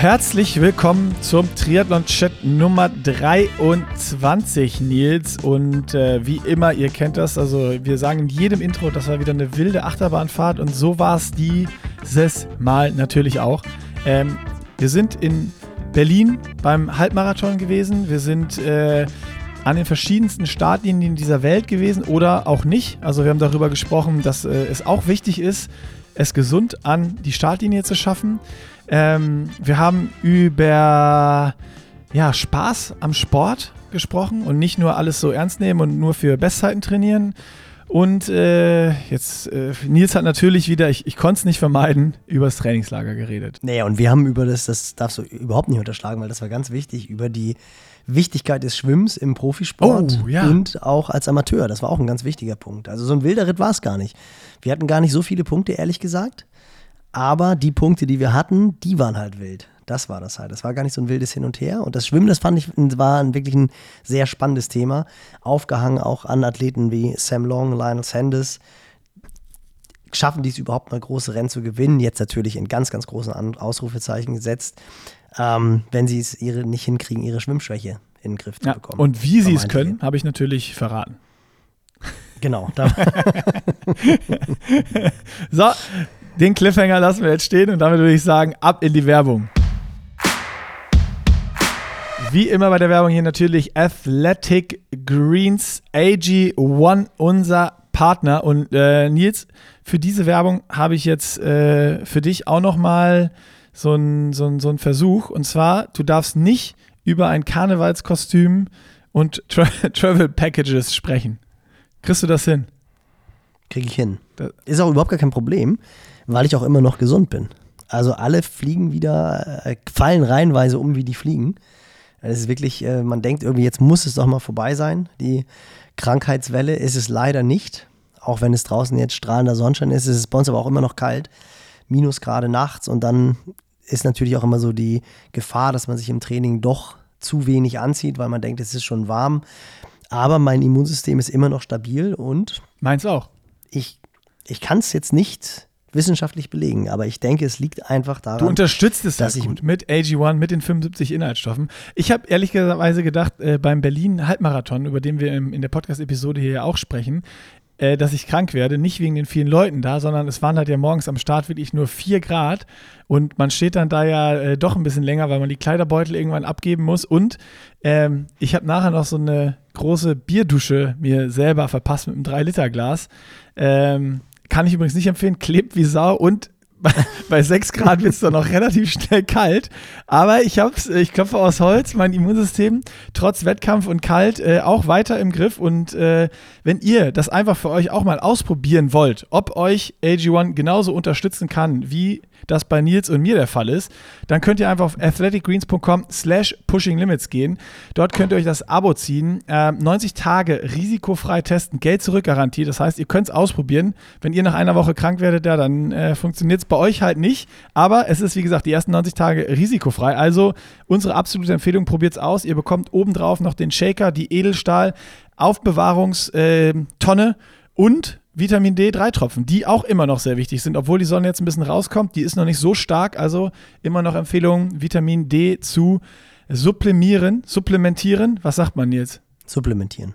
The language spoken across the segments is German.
herzlich willkommen zum Triathlon-Chat Nummer 23, Nils. Und äh, wie immer, ihr kennt das, also wir sagen in jedem Intro, das war wieder eine wilde Achterbahnfahrt und so war es dieses Mal natürlich auch. Ähm, wir sind in Berlin beim Halbmarathon gewesen. Wir sind äh, an den verschiedensten Startlinien dieser Welt gewesen oder auch nicht. Also wir haben darüber gesprochen, dass äh, es auch wichtig ist, es gesund an die Startlinie zu schaffen. Ähm, wir haben über ja, Spaß am Sport gesprochen und nicht nur alles so ernst nehmen und nur für Bestzeiten trainieren. Und äh, jetzt, äh, Nils hat natürlich wieder, ich, ich konnte es nicht vermeiden, über das Trainingslager geredet. Naja, und wir haben über das, das darfst du überhaupt nicht unterschlagen, weil das war ganz wichtig, über die Wichtigkeit des Schwimmens im Profisport Oh, ja. und auch als Amateur. Das war auch ein ganz wichtiger Punkt. Also so ein wilder Ritt war es gar nicht. Wir hatten gar nicht so viele Punkte, ehrlich gesagt. Aber die Punkte, die wir hatten, die waren halt wild. Das war das halt. Das war gar nicht so ein wildes Hin und Her. Und das Schwimmen, das fand ich, war ein, wirklich ein sehr spannendes Thema. Aufgehangen auch an Athleten wie Sam Long, Lionel Sanders. Schaffen die es überhaupt mal große Rennen zu gewinnen? Jetzt natürlich in ganz, ganz großen Ausrufezeichen gesetzt. Ähm, wenn sie es ihre nicht hinkriegen, ihre Schwimmschwäche in den Griff zu Ja, bekommen. und wie sie es können, habe ich natürlich verraten. Genau. So, den Cliffhanger lassen wir jetzt stehen und damit würde ich sagen, ab in die Werbung. Wie immer bei der Werbung hier natürlich Athletic Greens AG1, unser Partner. Und äh, Nils, für diese Werbung habe ich jetzt äh, für dich auch nochmal so einen so so ein Versuch. Und zwar, du darfst nicht über ein Karnevalskostüm und Tra Travel Packages sprechen. Kriegst du das hin? kriege ich hin. Ist auch überhaupt gar kein Problem, weil ich auch immer noch gesund bin. Also alle fliegen wieder, äh, fallen reihenweise um, wie die fliegen. Es ist wirklich, äh, man denkt irgendwie, jetzt muss es doch mal vorbei sein. Die Krankheitswelle ist es leider nicht. Auch wenn es draußen jetzt strahlender Sonnenschein ist, ist es bei uns aber auch immer noch kalt. Minusgrade nachts und dann ist natürlich auch immer so die Gefahr, dass man sich im Training doch zu wenig anzieht, weil man denkt, es ist schon warm. Aber mein Immunsystem ist immer noch stabil und Meins auch. ich, ich kann es jetzt nicht wissenschaftlich belegen, aber ich denke, es liegt einfach daran. Du unterstützt es dass ja ich- gut mit AG1, mit den 75 Inhaltsstoffen. Ich habe ehrlicherweise gedacht, äh, beim Berlin-Halbmarathon, über den wir im, in der Podcast-Episode hier ja auch sprechen, äh, dass ich krank werde. Nicht wegen den vielen Leuten da, sondern es waren halt ja morgens am Start wirklich nur 4 Grad und man steht dann da ja äh, doch ein bisschen länger, weil man die Kleiderbeutel irgendwann abgeben muss. Und ähm, ich habe nachher noch so eine große Bierdusche mir selber verpasst mit einem 3-Liter-Glas. Ähm, kann ich übrigens nicht empfehlen, klebt wie Sau und bei, bei 6 Grad wird es dann noch relativ schnell kalt. Aber ich hab's, ich klopfe aus Holz, mein Immunsystem trotz Wettkampf und kalt äh, auch weiter im Griff. Und äh, wenn ihr das einfach für euch auch mal ausprobieren wollt, ob euch AG1 genauso unterstützen kann, wie das bei Nils und mir der Fall ist, dann könnt ihr einfach auf athleticgreens.com slash pushinglimits gehen. Dort könnt ihr euch das Abo ziehen. Ähm, 90 Tage risikofrei testen, Geld zurück Garantie. Das heißt, ihr könnt es ausprobieren. Wenn ihr nach einer Woche krank werdet, ja, dann äh, funktioniert es bei euch halt nicht. Aber es ist, wie gesagt, die ersten 90 Tage risikofrei. Also unsere absolute Empfehlung, probiert es aus. Ihr bekommt obendrauf noch den Shaker, die Edelstahl, Aufbewahrungstonne und Vitamin D 3 Tropfen, die auch immer noch sehr wichtig sind, obwohl die Sonne jetzt ein bisschen rauskommt, die ist noch nicht so stark, also immer noch Empfehlung, Vitamin D zu supplementieren, supplementieren, was sagt man jetzt? Supplementieren.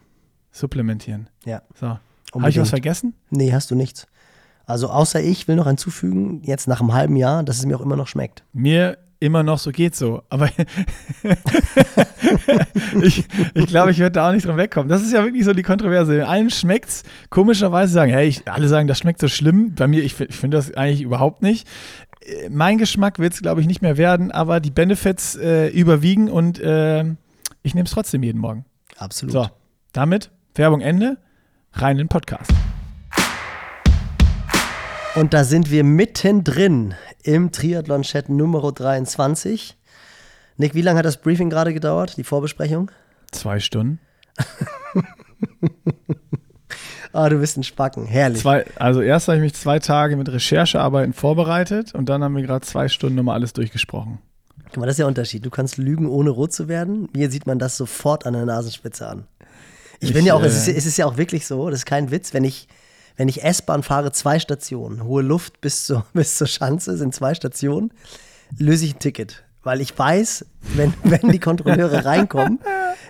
Supplementieren. Ja. So. Habe ich was vergessen? Nee, hast du nichts. Also außer ich will noch hinzufügen, jetzt nach einem halben Jahr, dass es mir auch immer noch schmeckt. Mir immer noch so geht so, aber ich, ich glaube, ich werde da auch nicht dran wegkommen. Das ist ja wirklich so die Kontroverse. Allen schmeckt's komischerweise sagen, hey, ich, alle sagen, das schmeckt so schlimm. Bei mir, ich, ich finde das eigentlich überhaupt nicht. Äh, Mein Geschmack wird es, glaube ich, nicht mehr werden, aber die Benefits äh, überwiegen und äh, ich nehme es trotzdem jeden Morgen. Absolut. So, damit Werbung Ende, rein in den Podcast. Und da sind wir mittendrin im Triathlon-Chat Nummer 23. Nick, wie lange hat das Briefing gerade gedauert, die Vorbesprechung? Zwei Stunden. Ah, du bist ein Spacken. Herrlich. Zwei, also erst habe ich mich zwei Tage mit Recherchearbeiten vorbereitet und dann haben wir gerade zwei Stunden nochmal alles durchgesprochen. Guck mal, das ist der Unterschied. Du kannst lügen, ohne rot zu werden. Mir sieht man das sofort an der Nasenspitze an. Ich, Ich, bin ja auch, es, äh, ist, es ist ja auch wirklich so, das ist kein Witz, wenn ich, wenn ich S-Bahn fahre, zwei Stationen, hohe Luft bis zur, bis zur Schanze sind zwei Stationen, löse ich ein Ticket. Weil ich weiß, wenn, wenn die Kontrolleure reinkommen,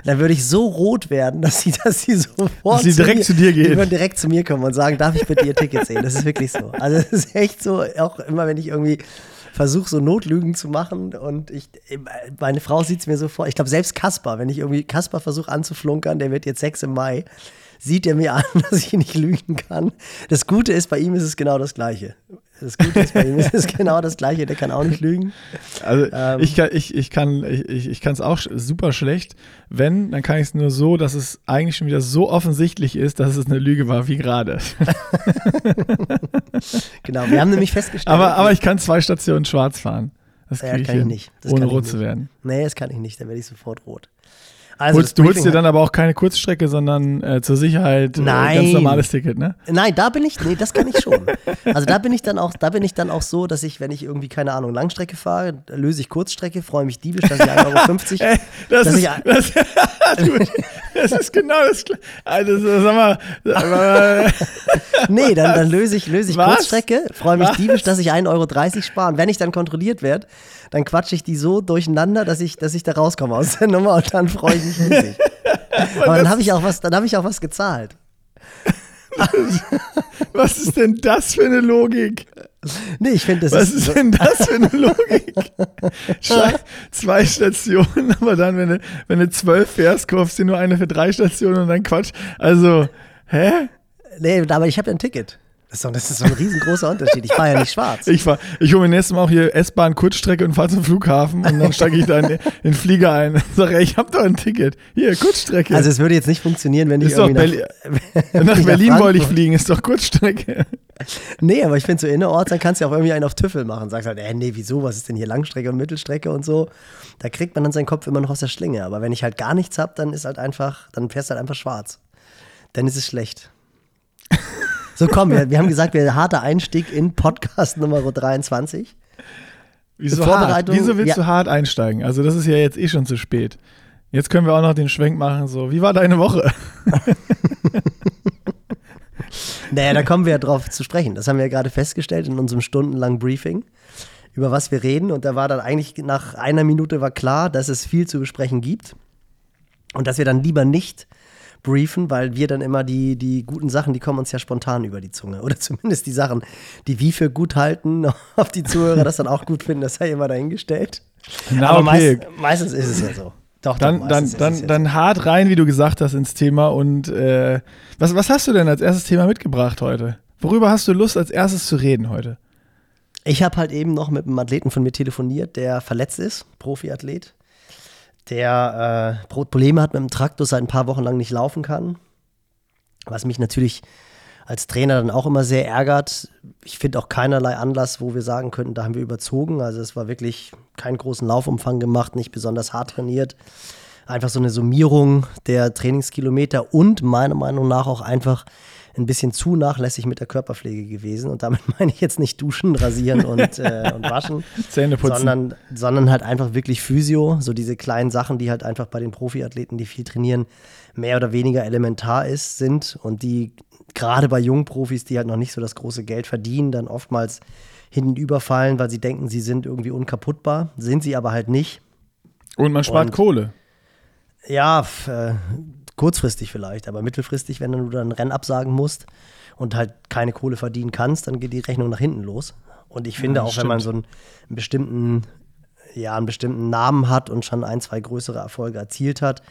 dann würde ich so rot werden, dass sie, dass sie sofort Dass sie direkt mir, zu dir gehen. Die würden direkt zu mir kommen und sagen, darf ich bitte ihr Ticket sehen? Das ist wirklich so. Also es ist echt so, auch immer wenn ich irgendwie versuche, so Notlügen zu machen und ich, meine Frau sieht es mir so vor. Ich glaube, selbst Kasper, wenn ich irgendwie Kasper versuche anzuflunkern, der wird jetzt sechs im Mai, sieht er mir an, dass ich nicht lügen kann. Das Gute ist, bei ihm ist es genau das Gleiche. Das Gute ist, bei ihm ist es genau das Gleiche, der kann auch nicht lügen. Also Ähm. ich kann ich, ich kann ich, ich kann es auch super schlecht. Wenn, dann kann ich es nur so, dass es eigentlich schon wieder so offensichtlich ist, dass es eine Lüge war wie gerade. Genau, wir haben nämlich festgestellt. aber aber ich kann zwei Stationen schwarz fahren. Das Ja, kann ich nicht. Das ohne rot zu werden. Nee, das kann ich nicht, dann werde ich sofort rot. Also Holst, du holst dir dann aber auch keine Kurzstrecke, sondern äh, zur Sicherheit äh, Nein. ganz normales Ticket, ne? Nein, da bin ich, nee, das kann ich schon. Also da bin ich dann auch, da bin ich dann auch so, dass ich, wenn ich irgendwie, keine Ahnung, Langstrecke fahre, löse ich Kurzstrecke, freue mich diebisch, dass ich 1,50 Euro. Ey, das, Dass ist, ich- das, du, das ist genau das Gleiche. Also, so, sag mal, aber, Nee, dann, dann löse ich, löse ich Was? Kurzstrecke, freue mich Was? diebisch, dass ich 1,30 Euro spare. Und wenn ich dann kontrolliert werde, dann quatsche ich die so durcheinander, dass ich, dass ich da rauskomme aus der Nummer und dann freue ich mich riesig. Aber dann habe ich auch was, dann habe ich auch was gezahlt. was ist denn das für eine Logik? Nee, ich finde, das Was ist, ist denn das für eine Logik? Zwei, zwei Stationen, aber dann, wenn du, wenn du zwölf fährst, kaufst du nur eine für drei Stationen und dann Quatsch. Also, hä? Nee, aber ich habe ja ein Ticket. Das ist, doch, das ist so ein riesengroßer Unterschied. Ich fahre ja nicht schwarz. Ich, fahr, ich hole mir nächstes Mal auch hier S-Bahn Kurzstrecke und fahre zum Flughafen und dann steige ich da in, in den Flieger ein und sage, ich habe doch ein Ticket. Hier, Kurzstrecke. Also es würde jetzt nicht funktionieren, wenn ich ist doch irgendwie Berlin, nach, nach Berlin wollte ich fliegen, ist doch Kurzstrecke. Nee, aber ich finde so innerorts, dann kannst du ja auch irgendwie einen auf Tüffel machen. Sagst halt, äh, nee, wieso, was ist denn hier Langstrecke und Mittelstrecke und so. Da kriegt man dann seinen Kopf immer noch aus der Schlinge. Aber wenn ich halt gar nichts habe, dann ist halt einfach, dann fährst du halt einfach schwarz. Dann ist es schlecht. So, komm, wir, wir haben gesagt, wir harter Einstieg in Podcast Nummer 23. Wieso, hart? Wieso willst ja. du hart einsteigen? Also das ist ja jetzt eh schon zu spät. Jetzt können wir auch noch den Schwenk machen, so, wie war deine Woche? Naja, da kommen wir ja drauf zu sprechen. Das haben wir ja gerade festgestellt in unserem stundenlangen Briefing, über was wir reden. Und da war dann eigentlich nach einer Minute war klar, dass es viel zu besprechen gibt. Und dass wir dann lieber nicht briefen, weil wir dann immer die, die guten Sachen, die kommen uns ja spontan über die Zunge. Oder zumindest die Sachen, die wir für gut halten, auf die Zuhörer das dann auch gut finden, das sei immer dahingestellt. Na, Aber okay. meist, meistens ist es ja so. Doch, doch, Dann, dann, es dann, ja so. dann hart rein, wie du gesagt hast, ins Thema. Und äh, was, was hast du denn als erstes Thema mitgebracht heute? Worüber hast du Lust, als erstes zu reden heute? Ich habe halt eben noch mit einem Athleten von mir telefoniert, der verletzt ist, Profiathlet, der äh, Probleme hat mit dem Traktor, seit ein paar Wochen lang nicht laufen kann. Was mich natürlich als Trainer dann auch immer sehr ärgert. Ich finde auch keinerlei Anlass, wo wir sagen könnten, da haben wir überzogen. Also es war wirklich keinen großen Laufumfang gemacht, nicht besonders hart trainiert. Einfach so eine Summierung der Trainingskilometer und meiner Meinung nach auch einfach ein bisschen zu nachlässig mit der Körperpflege gewesen. Und damit meine ich jetzt nicht duschen, rasieren und, äh, und waschen, Zähne putzen. sondern, sondern halt einfach wirklich Physio, so diese kleinen Sachen, die halt einfach bei den Profiathleten, die viel trainieren, mehr oder weniger elementar ist, sind und die gerade bei jungen Profis, die halt noch nicht so das große Geld verdienen, dann oftmals hinten überfallen, weil sie denken, sie sind irgendwie unkaputtbar, sind sie aber halt nicht. Und man spart Und- Kohle. Ja, äh, kurzfristig vielleicht, aber mittelfristig, wenn du dann ein Rennen absagen musst und halt keine Kohle verdienen kannst, dann geht die Rechnung nach hinten los. Und ich finde Ja, auch, wenn man so stimmt. einen, einen bestimmten, ja, einen bestimmten Namen hat und schon ein, zwei größere Erfolge erzielt hat,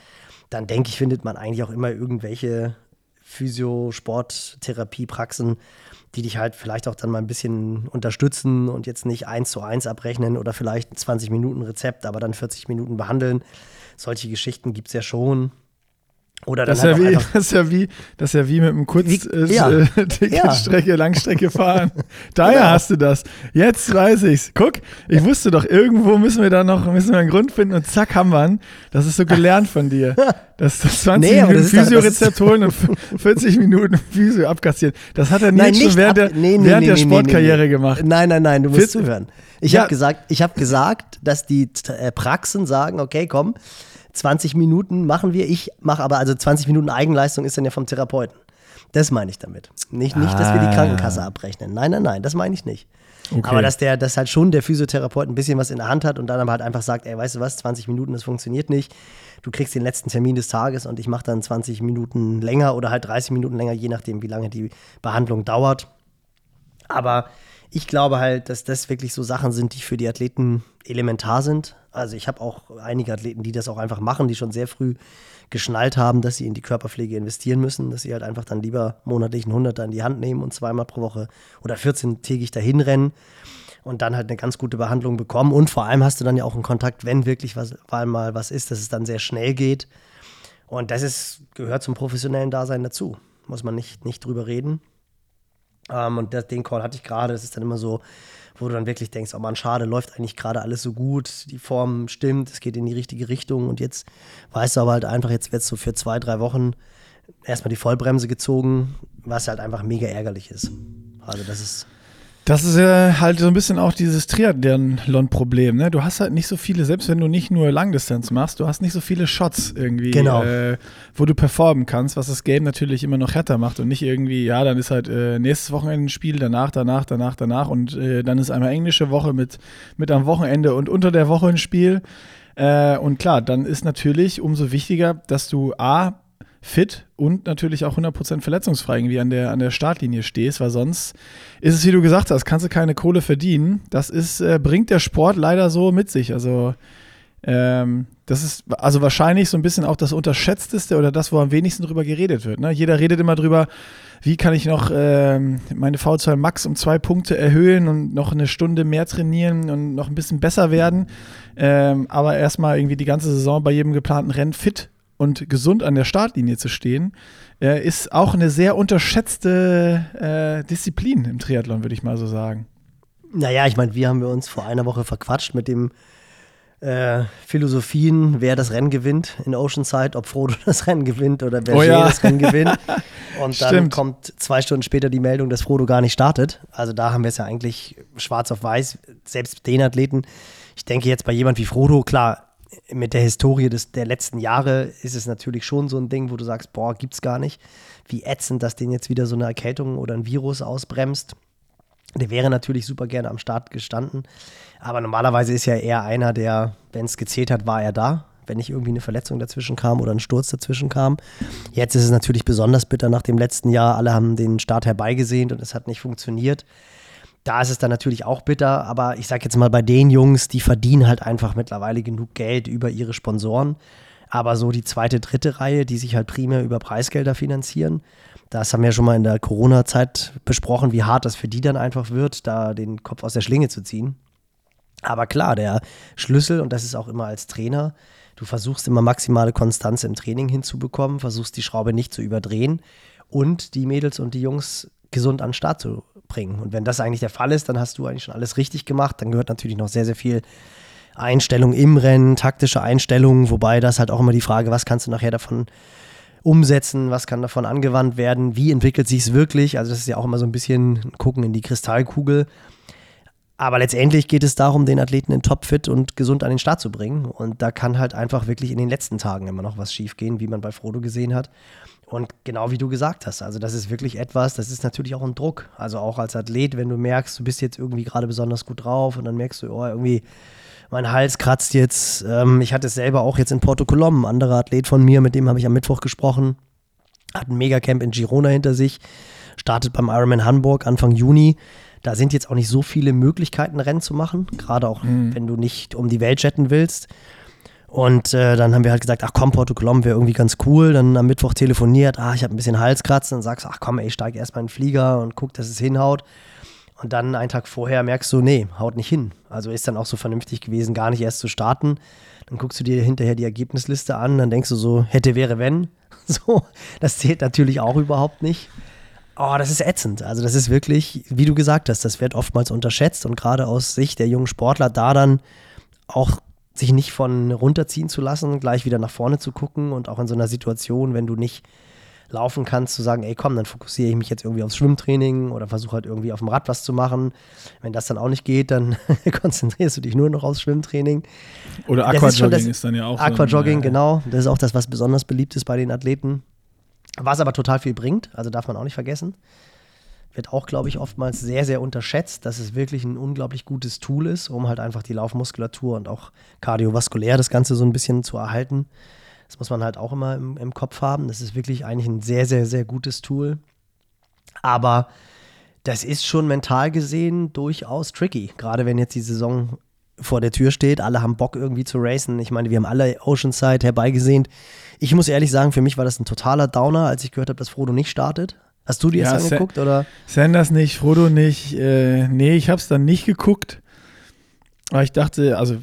dann denke ich, findet man eigentlich auch immer irgendwelche Physio-, Sport-, Therapiepraxen, die dich halt vielleicht auch dann mal ein bisschen unterstützen und jetzt nicht eins zu eins abrechnen oder vielleicht ein 20 Minuten Rezept, aber dann 40 Minuten behandeln. Solche Geschichten gibt es ja schon. Oder Das ist, ja halt wie, das, ist ja wie, das ist ja wie mit einem Kurz Wie- äh, ja. äh, Langstrecke fahren. Daher Genau. hast du das. Jetzt weiß ich's. Guck, ich wusste doch, irgendwo müssen wir da noch müssen wir einen Grund finden und zack haben wir ihn. Das ist so gelernt von dir. Das, das 20 Nee, Minuten das ist doch- das Physiorezept holen und 40 Minuten Physio abkassieren. Das hat er Nils schon während, ab- der, nee, nee, während der Sportkarriere gemacht. Nein, nein, nein, du musst Vier- zuhören. Ich Ja. habe gesagt, ich habe gesagt, dass die äh, Praxen sagen, okay, komm, 20 Minuten machen wir. Ich mache aber, also 20 Minuten Eigenleistung ist dann ja vom Therapeuten. Das meine ich damit. Nicht, nicht dass wir die Ah. Krankenkasse abrechnen. Nein, nein, nein, das meine ich nicht. Okay. Aber dass der, dass halt schon der Physiotherapeut ein bisschen was in der Hand hat und dann aber halt einfach sagt, ey, weißt du was, 20 Minuten, das funktioniert nicht. Du kriegst den letzten Termin des Tages und ich mache dann 20 Minuten länger oder halt 30 Minuten länger, je nachdem, wie lange die Behandlung dauert. Aber ich glaube halt, dass das wirklich so Sachen sind, die für die Athleten elementar sind. Also ich habe auch einige Athleten, die das auch einfach machen, die schon sehr früh geschnallt haben, dass sie in die Körperpflege investieren müssen, dass sie halt einfach dann lieber monatlich einen Hunderter in die Hand nehmen und zweimal pro Woche oder 14-tägig dahin rennen und dann halt eine ganz gute Behandlung bekommen. Und vor allem hast du dann ja auch einen Kontakt, wenn wirklich was, mal was ist, dass es dann sehr schnell geht. Und das ist, gehört zum professionellen Dasein dazu. Muss man nicht, nicht drüber reden. Ähm, und das, den Call hatte ich gerade. Das ist dann immer so, wo du dann wirklich denkst, oh man, schade, läuft eigentlich gerade alles so gut, die Form stimmt, es geht in die richtige Richtung und jetzt weißt du aber halt einfach, jetzt wird so für zwei, drei Wochen erstmal die Vollbremse gezogen, was halt einfach mega ärgerlich ist. Also das ist das ist ja halt so ein bisschen auch dieses Triathlon-Problem. Ne? Du hast halt nicht so viele, selbst wenn du nicht nur Langdistanz machst, du hast nicht so viele Shots irgendwie, genau. äh, wo du performen kannst, was das Game natürlich immer noch härter macht und nicht irgendwie, ja, dann ist halt äh, nächstes Wochenende ein Spiel, danach, danach, danach, danach und äh, dann ist einmal englische Woche mit, mit am Wochenende und unter der Woche ein Spiel. Äh, und klar, dann ist natürlich umso wichtiger, dass du A, fit und natürlich auch 100% verletzungsfrei irgendwie an der, an der Startlinie stehst, weil sonst ist es, wie du gesagt hast, kannst du keine Kohle verdienen. Das ist, äh, bringt der Sport leider so mit sich. Also, ähm, das ist also wahrscheinlich so ein bisschen auch das Unterschätzteste oder das, wo am wenigsten drüber geredet wird. Ne? Jeder redet immer drüber, wie kann ich noch ähm, meine V2 Max um zwei Punkte erhöhen und noch eine Stunde mehr trainieren und noch ein bisschen besser werden. Ähm, aber erstmal irgendwie die ganze Saison bei jedem geplanten Rennen fit und gesund an der Startlinie zu stehen, äh, ist auch eine sehr unterschätzte äh, Disziplin im Triathlon, würde ich mal so sagen. Naja, ich meine, wir haben wir uns vor einer Woche verquatscht mit dem äh, Philosophien, wer das Rennen gewinnt in Oceanside, ob Frodo das Rennen gewinnt oder wer oh, ja. das Rennen gewinnt. Und dann Stimmt. kommt zwei Stunden später die Meldung, dass Frodo gar nicht startet. Also da haben wir es ja eigentlich schwarz auf weiß, selbst den Athleten. Ich denke jetzt bei jemand wie Frodo, klar, mit der Historie des, der letzten Jahre ist es natürlich schon so ein Ding, wo du sagst, boah, gibt's gar nicht. Wie ätzend, dass den jetzt wieder so eine Erkältung oder ein Virus ausbremst. Der wäre natürlich super gerne am Start gestanden. Aber normalerweise ist ja eher einer, der, wenn es gezählt hat, war er da. Wenn nicht irgendwie eine Verletzung dazwischen kam oder ein Sturz dazwischen kam. Jetzt ist es natürlich besonders bitter nach dem letzten Jahr. Alle haben den Start herbeigesehnt und es hat nicht funktioniert. Da ist es dann natürlich auch bitter, aber ich sag jetzt mal, bei den Jungs, die verdienen halt einfach mittlerweile genug Geld über ihre Sponsoren. Aber so die zweite, dritte Reihe, die sich halt primär über Preisgelder finanzieren, das haben wir schon mal in der Corona-Zeit besprochen, wie hart das für die dann einfach wird, da den Kopf aus der Schlinge zu ziehen. Aber klar, der Schlüssel, und das ist auch immer als Trainer, du versuchst immer maximale Konstanz im Training hinzubekommen, versuchst die Schraube nicht zu überdrehen und die Mädels und die Jungs gesund an den Start zu bringen. Und wenn das eigentlich der Fall ist, dann hast du eigentlich schon alles richtig gemacht. Dann gehört natürlich noch sehr, sehr viel Einstellung im Rennen, taktische Einstellungen, wobei das halt auch immer die Frage, was kannst du nachher davon umsetzen, was kann davon angewandt werden, wie entwickelt sich es wirklich. Also das ist ja auch immer so ein bisschen gucken in die Kristallkugel. Aber letztendlich geht es darum, den Athleten in Topfit und gesund an den Start zu bringen. Und da kann halt einfach wirklich in den letzten Tagen immer noch was schiefgehen, wie man bei Frodo gesehen hat. Und genau wie du gesagt hast, also das ist wirklich etwas, das ist natürlich auch ein Druck. Also auch als Athlet, wenn du merkst, du bist jetzt irgendwie gerade besonders gut drauf und dann merkst du, oh, irgendwie mein Hals kratzt jetzt. Ähm, ich hatte es selber auch jetzt in Porto Colom, ein anderer Athlet von mir, mit dem habe ich am Mittwoch gesprochen, hat ein Megacamp in Girona hinter sich, startet beim Ironman Hamburg Anfang Juni. Da sind jetzt auch nicht so viele Möglichkeiten, Rennen zu machen, gerade auch mhm. wenn du nicht um die Welt jetten willst. Und äh, dann haben wir halt gesagt, ach komm, Porto Colom wäre irgendwie ganz cool. Dann am Mittwoch telefoniert, ah, ich habe ein bisschen Halskratzen. Dann sagst du, ach komm, ey, ich steige erstmal in den Flieger und guck, dass es hinhaut. Und dann einen Tag vorher merkst du, nee, haut nicht hin. Also ist dann auch so vernünftig gewesen, gar nicht erst zu starten. Dann guckst du dir hinterher die Ergebnisliste an, dann denkst du so, hätte, wäre, wenn. So, das zählt natürlich auch überhaupt nicht. Oh, das ist ätzend. Also das ist wirklich, wie du gesagt hast, das wird oftmals unterschätzt und gerade aus Sicht der jungen Sportler da dann auch sich nicht von runterziehen zu lassen, gleich wieder nach vorne zu gucken und auch in so einer Situation, wenn du nicht laufen kannst, zu sagen, ey komm, dann fokussiere ich mich jetzt irgendwie aufs Schwimmtraining oder versuche halt irgendwie auf dem Rad was zu machen. Wenn das dann auch nicht geht, dann konzentrierst du dich nur noch aufs Schwimmtraining. Oder Aquajogging ist, ist, dann ja auch. Aquajogging, so genau. Das ist auch das, was besonders beliebt ist bei den Athleten. Was aber total viel bringt, also darf man auch nicht vergessen. Wird auch, glaube ich, oftmals sehr, sehr unterschätzt, dass es wirklich ein unglaublich gutes Tool ist, um halt einfach die Laufmuskulatur und auch kardiovaskulär das Ganze so ein bisschen zu erhalten. Das muss man halt auch immer im, im Kopf haben. Das ist wirklich eigentlich ein sehr, sehr, sehr gutes Tool. Aber das ist schon mental gesehen durchaus tricky. Gerade wenn jetzt die Saison vor der Tür steht, alle haben Bock irgendwie zu racen. Ich meine, wir haben alle Oceanside herbeigesehnt. Ich muss ehrlich sagen, für mich war das ein totaler Downer, als ich gehört habe, dass Frodo nicht startet. Hast du dir Ja, das angeguckt oder? Sanders nicht, Frodo nicht. Äh, nee, ich habe es dann nicht geguckt. Aber ich dachte, also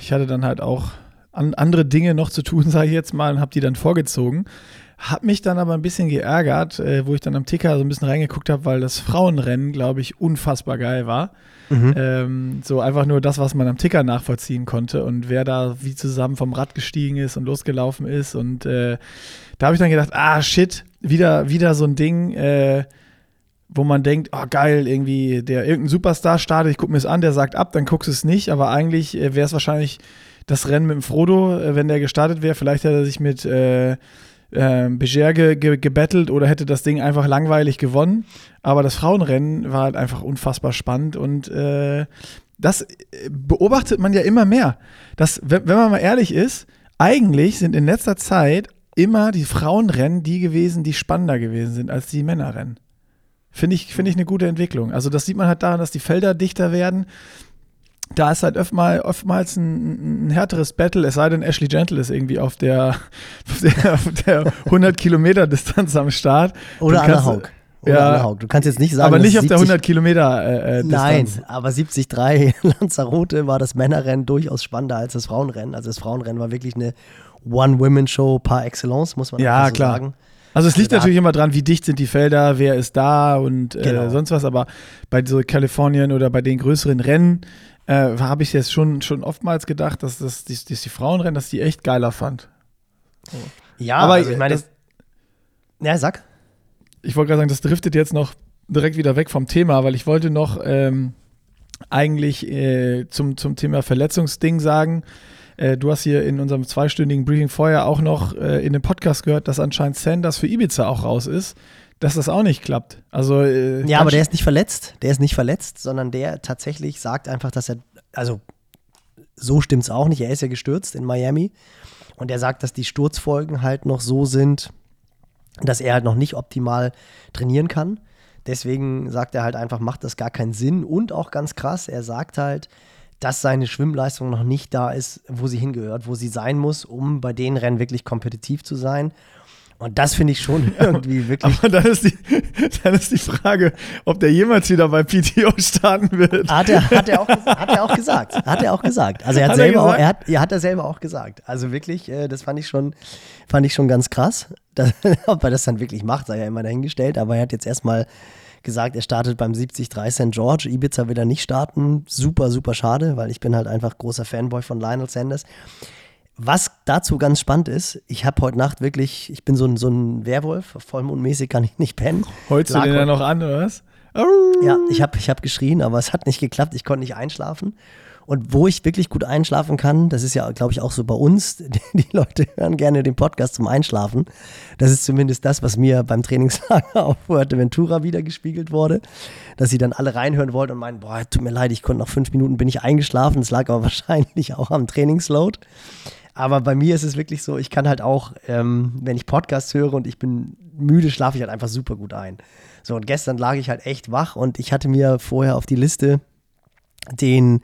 ich hatte dann halt auch an, andere Dinge noch zu tun, sage ich jetzt mal, und habe die dann vorgezogen. Hab mich dann aber ein bisschen geärgert, äh, wo ich dann am Ticker so ein bisschen reingeguckt habe, weil das Frauenrennen, glaube ich, unfassbar geil war. Mhm. Ähm, so einfach nur das, was man am Ticker nachvollziehen konnte und wer da wie zusammen vom Rad gestiegen ist und losgelaufen ist. Und äh, da habe ich dann gedacht, ah shit, wieder, wieder so ein Ding, äh, wo man denkt, oh geil, irgendwie der irgendein Superstar startet, ich gucke mir es an, der sagt ab, dann guckst du es nicht, aber eigentlich äh, wäre es wahrscheinlich das Rennen mit dem Frodo, äh, wenn der gestartet wäre. Vielleicht hätte er sich mit äh, äh, Beger ge ge gebettelt oder hätte das Ding einfach langweilig gewonnen. Aber das Frauenrennen war halt einfach unfassbar spannend und äh, das äh, beobachtet man ja immer mehr. Das, wenn, wenn man mal ehrlich ist, eigentlich sind in letzter Zeit immer die Frauenrennen die gewesen, die spannender gewesen sind als die Männerrennen. Finde ich, finde ich eine gute Entwicklung. Also das sieht man halt daran, dass die Felder dichter werden. Da ist halt oftmal, oftmals ein, ein härteres Battle, es sei denn, Ashley Gentle ist irgendwie auf der, auf der, auf der 100 Kilometer Distanz am Start. Oder Anna Haug. Oder Ja. Du kannst jetzt nicht sagen, aber nicht auf der 70 100 Kilometer äh, äh, Nein, Distanz. aber 73 Lanzarote war das Männerrennen durchaus spannender als das Frauenrennen. Also das Frauenrennen war wirklich eine One-Women-Show par excellence, muss man Ja, so klar. sagen. Also es liegt da- natürlich immer dran, wie dicht sind die Felder, wer ist da und äh, Genau. sonst was, aber bei so Kalifornien oder bei den größeren Rennen äh, habe ich jetzt schon, schon oftmals gedacht, dass das die, die, die Frauenrennen, dass die echt geiler fand. Ja, Aber also ich meine, das- ja, sag. Ich wollte gerade sagen, das driftet jetzt noch direkt wieder weg vom Thema, weil ich wollte noch ähm, eigentlich äh, zum, zum Thema Verletzungsding sagen. Äh, du hast hier in unserem zweistündigen Briefing vorher auch noch äh, in dem Podcast gehört, dass anscheinend Sanders für Ibiza auch raus ist, dass das auch nicht klappt. Also äh, Ja, aber der ist nicht verletzt. Der ist nicht verletzt, sondern der tatsächlich sagt einfach, dass er, also so stimmt es auch nicht. Er ist ja gestürzt in Miami und er sagt, dass die Sturzfolgen halt noch so sind, dass er halt noch nicht optimal trainieren kann. Deswegen sagt er halt einfach, macht das gar keinen Sinn. Und auch ganz krass, er sagt halt, dass seine Schwimmleistung noch nicht da ist, wo sie hingehört, wo sie sein muss, um bei den Rennen wirklich kompetitiv zu sein. Und das finde ich schon irgendwie wirklich Aber dann ist, die, dann ist die Frage, ob der jemals wieder bei PTO starten wird. Hat er, hat, er auch, hat er auch gesagt. Hat er auch gesagt. Also er hat, Hat er selber auch, gesagt? er hat, ja, hat er selber auch gesagt. Also wirklich, äh, das fand ich schon, fand ich schon ganz krass. Das, ob er das dann wirklich macht, sei ja immer dahingestellt. Aber er hat jetzt erstmal gesagt, er startet beim 73 St. George. Ibiza will er nicht starten. Super, super schade, weil ich bin halt einfach großer Fanboy von Lionel Sanders. Was dazu ganz spannend ist, ich habe heute Nacht wirklich, ich bin so ein, so ein Werwolf, vollmondmäßig kann ich nicht pennen. Holst du den dann noch an, oder was? ja, ich habe ich hab geschrien, aber es hat nicht geklappt. Ich konnte nicht einschlafen. Und wo ich wirklich gut einschlafen kann, das ist ja, glaube ich, auch so bei uns. Die, Leute hören gerne den Podcast zum Einschlafen. Das ist zumindest das, was mir beim Trainingslager auf Fuerteventura wieder gespiegelt wurde. Dass sie dann alle reinhören wollten und meinen, boah, tut mir leid, ich konnte nach fünf Minuten bin ich eingeschlafen. Das lag aber wahrscheinlich auch am Trainingsload. Aber bei mir ist es wirklich so, ich kann halt auch, ähm, wenn ich Podcasts höre und ich bin müde, schlafe ich halt einfach super gut ein. So, und gestern lag ich halt echt wach und ich hatte mir vorher auf die Liste den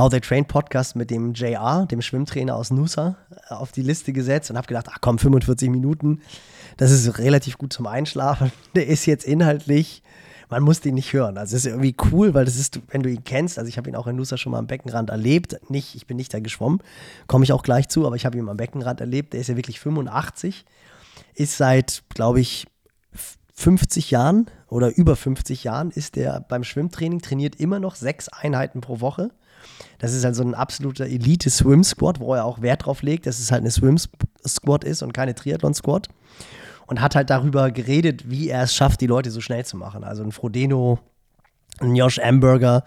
How They Train Podcast mit dem JR, dem Schwimmtrainer aus Nusa, äh, auf die Liste gesetzt und habe gedacht, ach komm, 45 Minuten, das ist relativ gut zum Einschlafen. Der ist jetzt inhaltlich, man muss den nicht hören. Also es ist irgendwie cool, weil das ist, wenn du ihn kennst, also ich habe ihn auch in Nusa schon mal am Beckenrand erlebt, nicht, ich bin nicht da geschwommen, komme ich auch gleich zu, aber ich habe ihn am Beckenrand erlebt, der ist ja wirklich 85, ist seit, glaube ich, 50 Jahren oder über 50 Jahren ist der beim Schwimmtraining, trainiert immer noch sechs Einheiten pro Woche. Das ist also ein absoluter Elite-Swim-Squad, wo er auch Wert drauf legt, dass es halt eine Swim-Squad ist und keine Triathlon-Squad. Und hat halt darüber geredet, wie er es schafft, die Leute so schnell zu machen. Also ein Frodeno, ein Josh Amberger,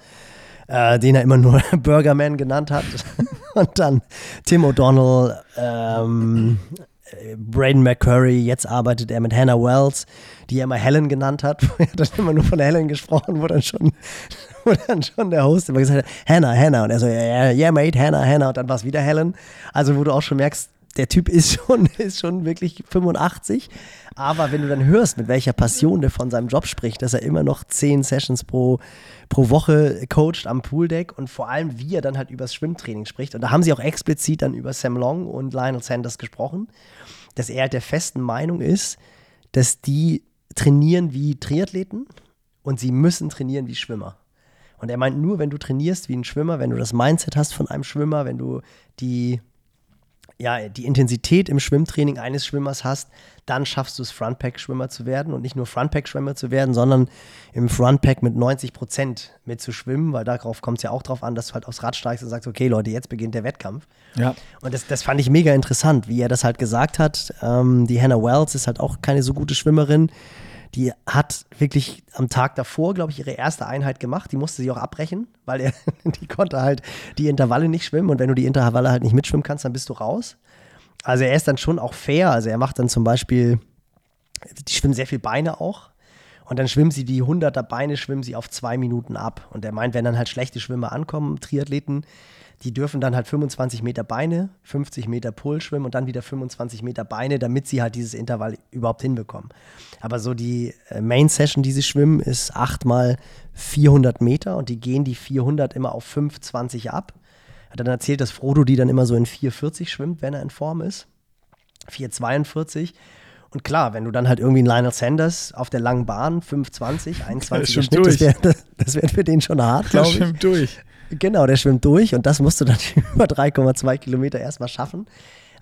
äh, den er immer nur Burgerman genannt hat. und dann Tim O'Donnell, ähm, äh, Braden McCurry, jetzt arbeitet er mit Hannah Wells, die er immer Helen genannt hat. er hat dann immer nur von Helen gesprochen, wo dann schon, wo dann schon der Host immer gesagt hat, Hannah, Hannah. Und er so, yeah, yeah mate, Hannah, Hannah. Und dann war es wieder Helen. Also wo du auch schon merkst, der Typ ist schon, ist schon wirklich 85. Aber wenn du dann hörst, mit welcher Passion der von seinem Job spricht, dass er immer noch 10 Sessions pro, pro Woche coacht am Pooldeck und vor allem, wie er dann halt über das Schwimmtraining spricht. Und da haben sie auch explizit dann über Sam Long und Lionel Sanders gesprochen, dass er halt der festen Meinung ist, dass die trainieren wie Triathleten und sie müssen trainieren wie Schwimmer. Und er meint nur, wenn du trainierst wie ein Schwimmer, wenn du das Mindset hast von einem Schwimmer, wenn du die ja, die Intensität im Schwimmtraining eines Schwimmers hast, dann schaffst du es, Frontpack-Schwimmer zu werden und nicht nur Frontpack-Schwimmer zu werden, sondern im Frontpack mit 90 Prozent mitzuschwimmen, weil darauf kommt es ja auch drauf an, dass du halt aufs Rad steigst und sagst, okay Leute, jetzt beginnt der Wettkampf. Ja. Und das, das fand ich mega interessant, wie er das halt gesagt hat. Ähm, die Hannah Wells ist halt auch keine so gute Schwimmerin die hat wirklich am Tag davor, glaube ich, ihre erste Einheit gemacht. Die musste sie auch abbrechen, weil er, die konnte halt die Intervalle nicht schwimmen. Und wenn du die Intervalle halt nicht mitschwimmen kannst, dann bist du raus. Also er ist dann schon auch fair. Also er macht dann zum Beispiel, die schwimmen sehr viel Beine auch. Und dann schwimmen sie die 100er Beine, schwimmen sie auf zwei Minuten ab. Und er meint, wenn dann halt schlechte Schwimmer ankommen, Triathleten, die dürfen dann halt 25 Meter Beine, 50 Meter Pull schwimmen und dann wieder 25 Meter Beine, damit sie halt dieses Intervall überhaupt hinbekommen. Aber so die äh, Main Session, die sie schwimmen, ist 8 mal 400 Meter und die gehen die 400 immer auf 5,20 ab. Hat dann erzählt, dass Frodo die dann immer so in 4,40 schwimmt, wenn er in Form ist. 4,42. Und klar, wenn du dann halt irgendwie einen Lionel Sanders auf der langen Bahn, 5,20, 21 Schwimmt Schnitt, durch. das wäre das wär für den schon hart, glaube ich. schwimmt durch. Genau, der schwimmt durch und das musst du dann über 3,2 Kilometer erstmal schaffen.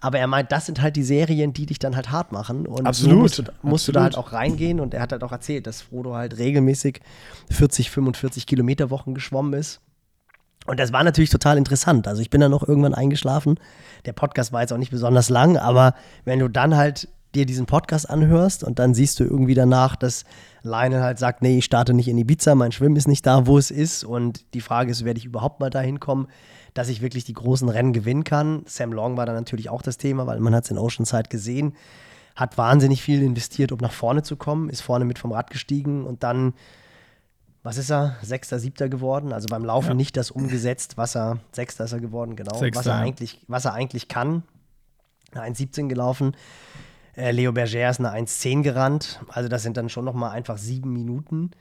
Aber er meint, das sind halt die Serien, die dich dann halt hart machen. Und Absolut, so musst, du, musst du da halt absolut. auch reingehen. Und er hat halt auch erzählt, dass Frodo halt regelmäßig 40, 45 Kilometer Wochen geschwommen ist. Und das war natürlich total interessant. Also ich bin dann noch irgendwann eingeschlafen. Der Podcast war jetzt auch nicht besonders lang, aber wenn du dann halt dir diesen Podcast anhörst und dann siehst du irgendwie danach, dass Lionel halt sagt, nee, ich starte nicht in Ibiza, mein Schwimmen ist nicht da, wo es ist. Und die Frage ist, werde ich überhaupt mal dahin kommen, dass ich wirklich die großen Rennen gewinnen kann. Sam Long war dann natürlich auch das Thema, weil man hat es in Oceanside gesehen, hat wahnsinnig viel investiert, um nach vorne zu kommen, ist vorne mit vom Rad gestiegen und dann was ist er? Sechster, siebter geworden. Also beim Laufen Ja. nicht das umgesetzt, was er, Sechster ist er geworden, genau, Sechster, was, er eigentlich, was er eigentlich kann. Eine 1,17 gelaufen. Äh, Leo Berger ist eine 1,10 gerannt. Also das sind dann schon nochmal einfach sieben Minuten.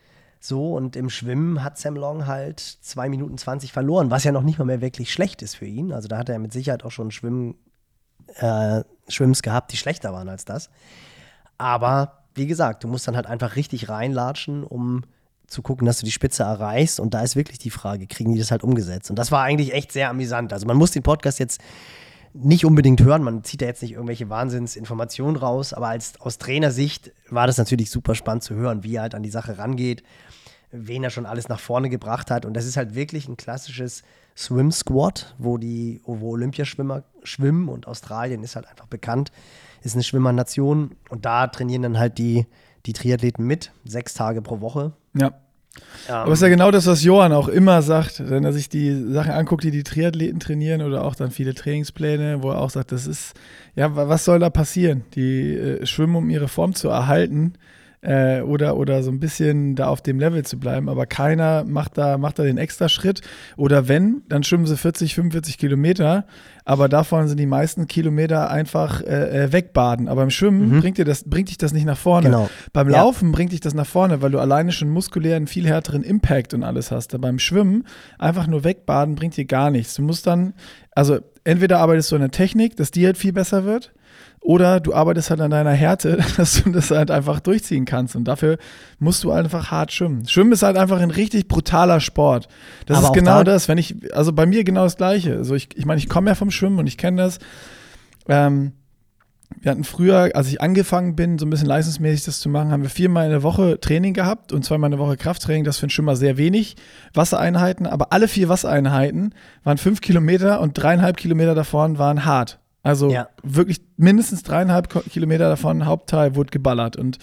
So, und im Schwimmen hat Sam Long halt 2 Minuten 20 verloren, was ja noch nicht mal mehr wirklich schlecht ist für ihn. Also da hat er mit Sicherheit auch schon Schwimmen, äh, Schwimms gehabt, die schlechter waren als das. Aber wie gesagt, du musst dann halt einfach richtig reinlatschen, um zu gucken, dass du die Spitze erreichst. Und da ist wirklich die Frage, kriegen die das halt umgesetzt? Und das war eigentlich echt sehr amüsant. Also man muss den Podcast jetzt nicht unbedingt hören, man zieht da jetzt nicht irgendwelche Wahnsinnsinformationen raus, aber als, aus Trainersicht war das natürlich super spannend zu hören, wie er halt an die Sache rangeht, wen er schon alles nach vorne gebracht hat. Und das ist halt wirklich ein klassisches Swim Squad, wo die, wo Olympiaschwimmer schwimmen und Australien ist halt einfach bekannt, ist eine Schwimmernation und da trainieren dann halt die, die Triathleten mit, sechs Tage pro Woche. Ja. Aber es ist ja genau das, was Johann auch immer sagt, wenn er sich die Sachen anguckt, die die Triathleten trainieren oder auch dann viele Trainingspläne, wo er auch sagt, das ist, ja, wa- was soll da passieren? Die äh, schwimmen, um ihre Form zu erhalten äh, oder, oder so ein bisschen da auf dem Level zu bleiben, aber keiner macht da, macht da den extra Schritt. Oder wenn, dann schwimmen sie 40, 45 Kilometer, aber davon sind die meisten Kilometer einfach äh, äh, wegbaden. Aber im Schwimmen bringt, dir das, bringt dich das nicht nach vorne. Genau. Beim Ja. Laufen bringt dich das nach vorne, weil du alleine schon muskulär einen viel härteren Impact und alles hast. Aber beim Schwimmen einfach nur wegbaden bringt dir gar nichts. Du musst dann, also entweder arbeitest du an der Technik, dass die halt viel besser wird, oder du arbeitest halt an deiner Härte, dass du das halt einfach durchziehen kannst. Und dafür musst du einfach hart schwimmen. Schwimmen ist halt einfach ein richtig brutaler Sport. Das Aber ist genau da- das, wenn ich, also bei mir genau das Gleiche. Also ich, ich meine, ich komme ja vom Schwimmen und ich kenne das. Ähm, wir hatten früher, als ich angefangen bin, so ein bisschen leistungsmäßig das zu machen, haben wir viermal in der Woche Training gehabt und zweimal in der Woche Krafttraining. Das für einen Schwimmer sehr wenig Wassereinheiten, aber alle vier Wassereinheiten waren fünf Kilometer und dreieinhalb Kilometer davon waren hart. Also Ja. wirklich mindestens dreieinhalb Kilometer davon, Hauptteil wurde geballert. Und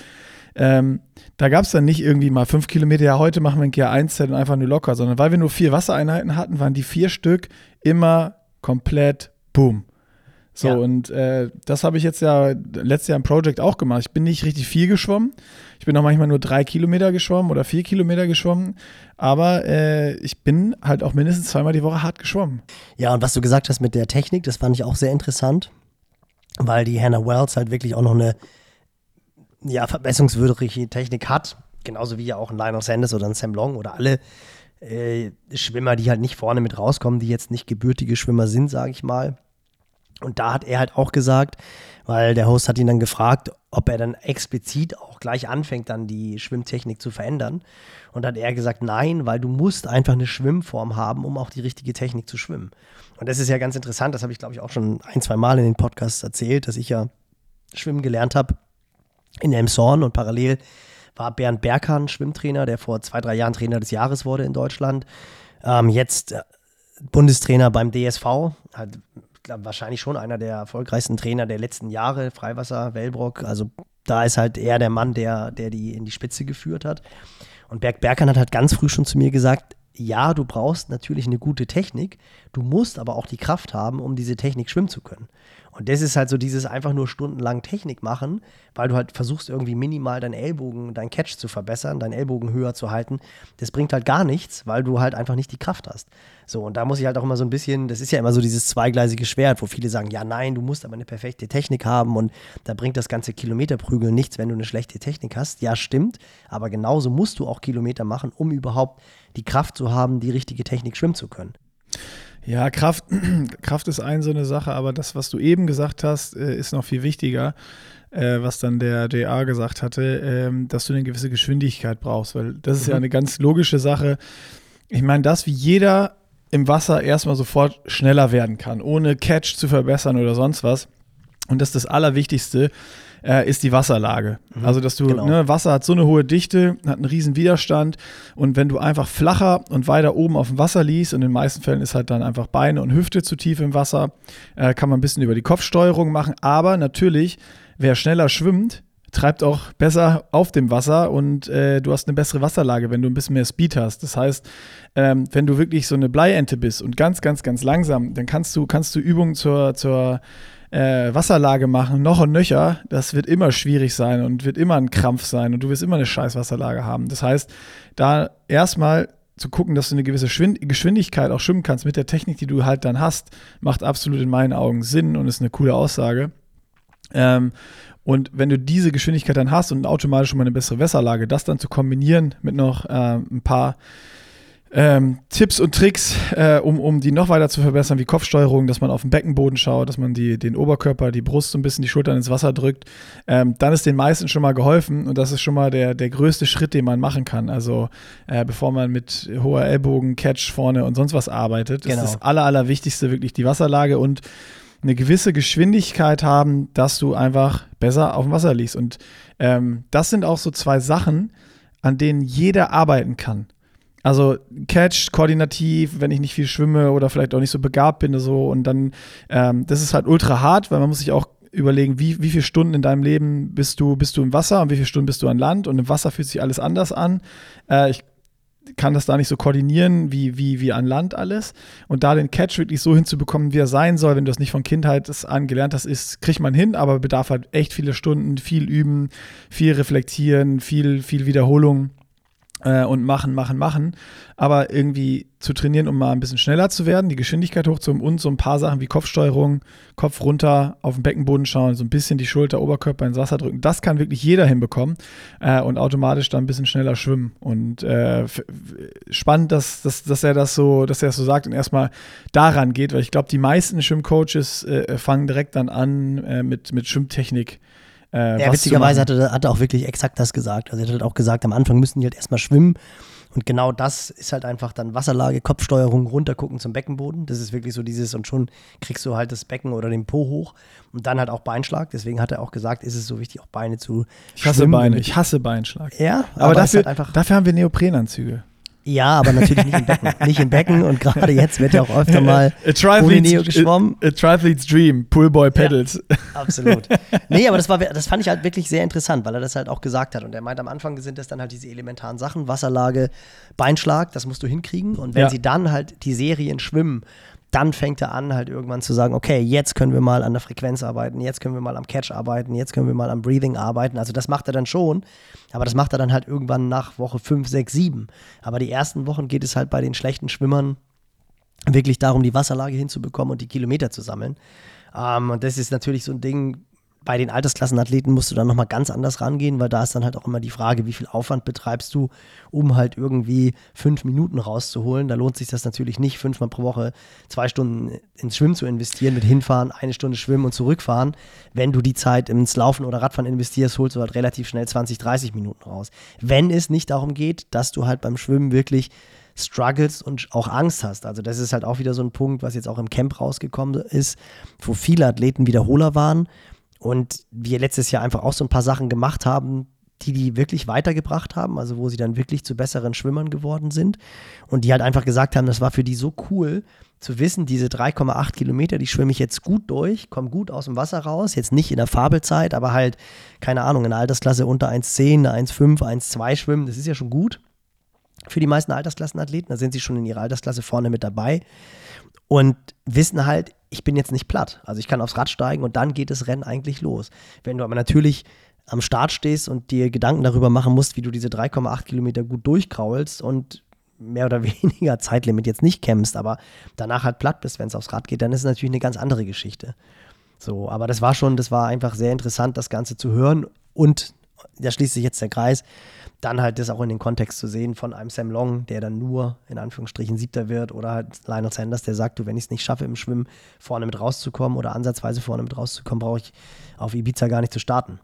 ähm, da gab es dann nicht irgendwie mal fünf Kilometer, ja, heute machen wir ein GA1-Set und einfach nur locker, sondern weil wir nur vier Wassereinheiten hatten, waren die vier Stück immer komplett boom. So, Ja. und äh, das habe ich jetzt ja letztes Jahr im Project auch gemacht. Ich bin nicht richtig viel geschwommen. Ich bin auch manchmal nur drei Kilometer geschwommen oder vier Kilometer geschwommen. Aber äh, ich bin halt auch mindestens zweimal die Woche hart geschwommen. Ja, und was du gesagt hast mit der Technik, das fand ich auch sehr interessant, weil die Hannah Wells halt wirklich auch noch eine ja, verbesserungswürdige Technik hat. Genauso wie ja auch ein Lionel Sanders oder ein Sam Long oder alle äh, Schwimmer, die halt nicht vorne mit rauskommen, die jetzt nicht gebürtige Schwimmer sind, sage ich mal. Und da hat er halt auch gesagt, weil der Host hat ihn dann gefragt, ob er dann explizit auch gleich anfängt, dann die Schwimmtechnik zu verändern. Und hat er gesagt, nein, weil du musst einfach eine Schwimmform haben, um auch die richtige Technik zu schwimmen. Und das ist ja ganz interessant, das habe ich glaube ich auch schon ein, zwei Mal in den Podcasts erzählt, dass ich ja schwimmen gelernt habe in Elmshorn und parallel war Bernd Berghahn Schwimmtrainer, der vor zwei, drei Jahren Trainer des Jahres wurde in Deutschland. Ähm, jetzt äh, Bundestrainer beim DSV, halt, glaub, wahrscheinlich schon einer der erfolgreichsten Trainer der letzten Jahre, Freiwasser, Wellbrock. Also da ist halt er der Mann, der, der die in die Spitze geführt hat. Und Berg Berghahn hat halt ganz früh schon zu mir gesagt, ja, du brauchst natürlich eine gute Technik, du musst aber auch die Kraft haben, um diese Technik schwimmen zu können. Und das ist halt so dieses einfach nur stundenlang Technik machen, weil du halt versuchst irgendwie minimal deinen Ellbogen, deinen Catch zu verbessern, deinen Ellbogen höher zu halten. Das bringt halt gar nichts, weil du halt einfach nicht die Kraft hast. So, und da muss ich halt auch immer so ein bisschen, das ist ja immer so dieses zweigleisige Schwert, wo viele sagen, ja, nein, du musst aber eine perfekte Technik haben und da bringt das ganze Kilometerprügeln nichts, wenn du eine schlechte Technik hast. Ja, stimmt, aber genauso musst du auch Kilometer machen, um überhaupt die Kraft zu haben, die richtige Technik schwimmen zu können. Ja, Kraft, Kraft ist ein so eine Sache, aber das, was du eben gesagt hast, äh, ist noch viel wichtiger, äh, was dann der JR gesagt hatte, ähm, dass du eine gewisse Geschwindigkeit brauchst, weil das ist ja Mhm. eine ganz logische Sache. Ich meine, das, wie jeder im Wasser erstmal sofort schneller werden kann, ohne Catch zu verbessern oder sonst was. Und das ist das Allerwichtigste, äh, ist die Wasserlage. Also, dass du, genau. ne, Wasser hat so eine hohe Dichte, hat einen riesen Widerstand und wenn du einfach flacher und weiter oben auf dem Wasser liegst, und in den meisten Fällen ist halt dann einfach Beine und Hüfte zu tief im Wasser, äh, kann man ein bisschen über die Kopfsteuerung machen, aber natürlich, wer schneller schwimmt, treibt auch besser auf dem Wasser und äh, du hast eine bessere Wasserlage, wenn du ein bisschen mehr Speed hast. Das heißt, ähm, wenn du wirklich so eine Bleiente bist und ganz, ganz, ganz langsam, dann kannst du, kannst du Übungen zur, zur äh, Wasserlage machen, noch und nöcher. Das wird immer schwierig sein und wird immer ein Krampf sein und du wirst immer eine scheiß Wasserlage haben. Das heißt, da erstmal zu gucken, dass du eine gewisse Schwind Geschwindigkeit auch schwimmen kannst mit der Technik, die du halt dann hast, macht absolut in meinen Augen Sinn und ist eine coole Aussage. Ähm, und wenn du diese Geschwindigkeit dann hast und automatisch schon mal eine bessere Wasserlage, das dann zu kombinieren mit noch ähm, ein paar ähm, Tipps und Tricks, äh, um, um die noch weiter zu verbessern, wie Kopfsteuerung, dass man auf den Beckenboden schaut, dass man die, den Oberkörper, die Brust so ein bisschen die Schultern ins Wasser drückt, ähm, dann ist den meisten schon mal geholfen und das ist schon mal der, der größte Schritt, den man machen kann. Also äh, bevor man mit hoher Ellbogen, Catch vorne und sonst was arbeitet, Genau. ist das Aller, Allerwichtigste wirklich die Wasserlage und eine gewisse Geschwindigkeit haben, dass du einfach besser auf dem Wasser liegst. Und ähm, das sind auch so zwei Sachen, an denen jeder arbeiten kann. Also Catch, koordinativ, wenn ich nicht viel schwimme oder vielleicht auch nicht so begabt bin so. Und dann, ähm, das ist halt ultra hart, weil man muss sich auch überlegen, wie, wie viele Stunden in deinem Leben bist du, bist du im Wasser und wie viele Stunden bist du an Land. Und im Wasser fühlt sich alles anders an. Äh, ich kann das da nicht so koordinieren wie, wie, wie an Land alles. Und da den Catch wirklich so hinzubekommen, wie er sein soll, wenn du das nicht von Kindheit an gelernt hast, ist, kriegt man hin, aber bedarf halt echt viele Stunden, viel üben, viel reflektieren, viel, viel Wiederholung äh, und machen, machen, machen. Aber irgendwie zu trainieren, um mal ein bisschen schneller zu werden, die Geschwindigkeit hochzuholen und so ein paar Sachen wie Kopfsteuerung, Kopf runter, auf den Beckenboden schauen, so ein bisschen die Schulter, Oberkörper ins Wasser drücken. Das kann wirklich jeder hinbekommen äh, und automatisch dann ein bisschen schneller schwimmen. Und äh, spannend, dass, dass, dass er das so, dass er das so sagt und erstmal daran geht, weil ich glaube, die meisten Schwimmcoaches äh, fangen direkt dann an äh, mit, mit Schwimmtechnik. Äh, Ja, witzigerweise hat er, hat er auch wirklich exakt das gesagt. Also er hat halt auch gesagt, am Anfang müssen die halt erstmal schwimmen. Und genau das ist halt einfach dann Wasserlage, Kopfsteuerung, runtergucken zum Beckenboden. Das ist wirklich so dieses, und schon kriegst du halt das Becken oder den Po hoch. Und dann halt auch Beinschlag. Deswegen hat er auch gesagt, ist es so wichtig, auch Beine zu Ich hasse schwimmen. Beine, ich hasse Beinschlag. Ja, Aber, ist dafür, halt einfach. dafür haben wir Neoprenanzüge. Ja, aber natürlich nicht im Becken. nicht im Becken. Und gerade jetzt wird ja auch öfter mal ohne Neo geschwommen. A, a triathlete's Dream, Poolboy Pedals. Absolut. Nee, aber das, war, das fand ich halt wirklich sehr interessant, weil er das halt auch gesagt hat. Und er meint, am Anfang sind das dann halt diese elementaren Sachen, Wasserlage, Beinschlag, das musst du hinkriegen. Und wenn Ja. sie dann halt die Serien schwimmen, dann fängt er an, halt irgendwann zu sagen, okay, jetzt können wir mal an der Frequenz arbeiten, jetzt können wir mal am Catch arbeiten, jetzt können wir mal am Breathing arbeiten. Also das macht er dann schon, aber das macht er dann halt irgendwann nach Woche 5, 6, 7. Aber die ersten Wochen geht es halt bei den schlechten Schwimmern wirklich darum, die Wasserlage hinzubekommen und die Kilometer zu sammeln. Ähm, und das ist natürlich so ein Ding, bei den Altersklassenathleten musst du dann nochmal ganz anders rangehen, weil da ist dann halt auch immer die Frage, wie viel Aufwand betreibst du, um halt irgendwie fünf Minuten rauszuholen. Da lohnt sich das natürlich nicht, fünfmal pro Woche zwei Stunden ins Schwimmen zu investieren, mit hinfahren, eine Stunde schwimmen und zurückfahren. Wenn du die Zeit ins Laufen oder Radfahren investierst, holst du halt relativ schnell 20, 30 Minuten raus. Wenn es nicht darum geht, dass du halt beim Schwimmen wirklich struggles und auch Angst hast. Also das ist halt auch wieder so ein Punkt, was jetzt auch im Camp rausgekommen ist, wo viele Athleten Wiederholer waren und wir letztes Jahr einfach auch so ein paar Sachen gemacht haben, die die wirklich weitergebracht haben, also wo sie dann wirklich zu besseren Schwimmern geworden sind und die halt einfach gesagt haben, das war für die so cool zu wissen, diese 3,8 Kilometer, die schwimme ich jetzt gut durch, komme gut aus dem Wasser raus, jetzt nicht in der Fabelzeit, aber halt, keine Ahnung, in der Altersklasse unter 1,10, 1,5, 1,2 schwimmen, das ist ja schon gut. Für die meisten Altersklassenathleten, da sind sie schon in ihrer Altersklasse vorne mit dabei und wissen halt, ich bin jetzt nicht platt. Also ich kann aufs Rad steigen und dann geht das Rennen eigentlich los. Wenn du aber natürlich am Start stehst und dir Gedanken darüber machen musst, wie du diese 3,8 Kilometer gut durchkraulst und mehr oder weniger Zeitlimit jetzt nicht kämpfst, aber danach halt platt bist, wenn es aufs Rad geht, dann ist es natürlich eine ganz andere Geschichte. So, aber das war schon, das war einfach sehr interessant, das Ganze zu hören und da schließt sich jetzt der Kreis dann halt das auch in den Kontext zu sehen von einem Sam Long, der dann nur in Anführungsstrichen Siebter wird oder halt Lionel Sanders, der sagt, du, wenn ich es nicht schaffe im Schwimmen vorne mit rauszukommen oder ansatzweise vorne mit rauszukommen, brauche ich auf Ibiza gar nicht zu starten.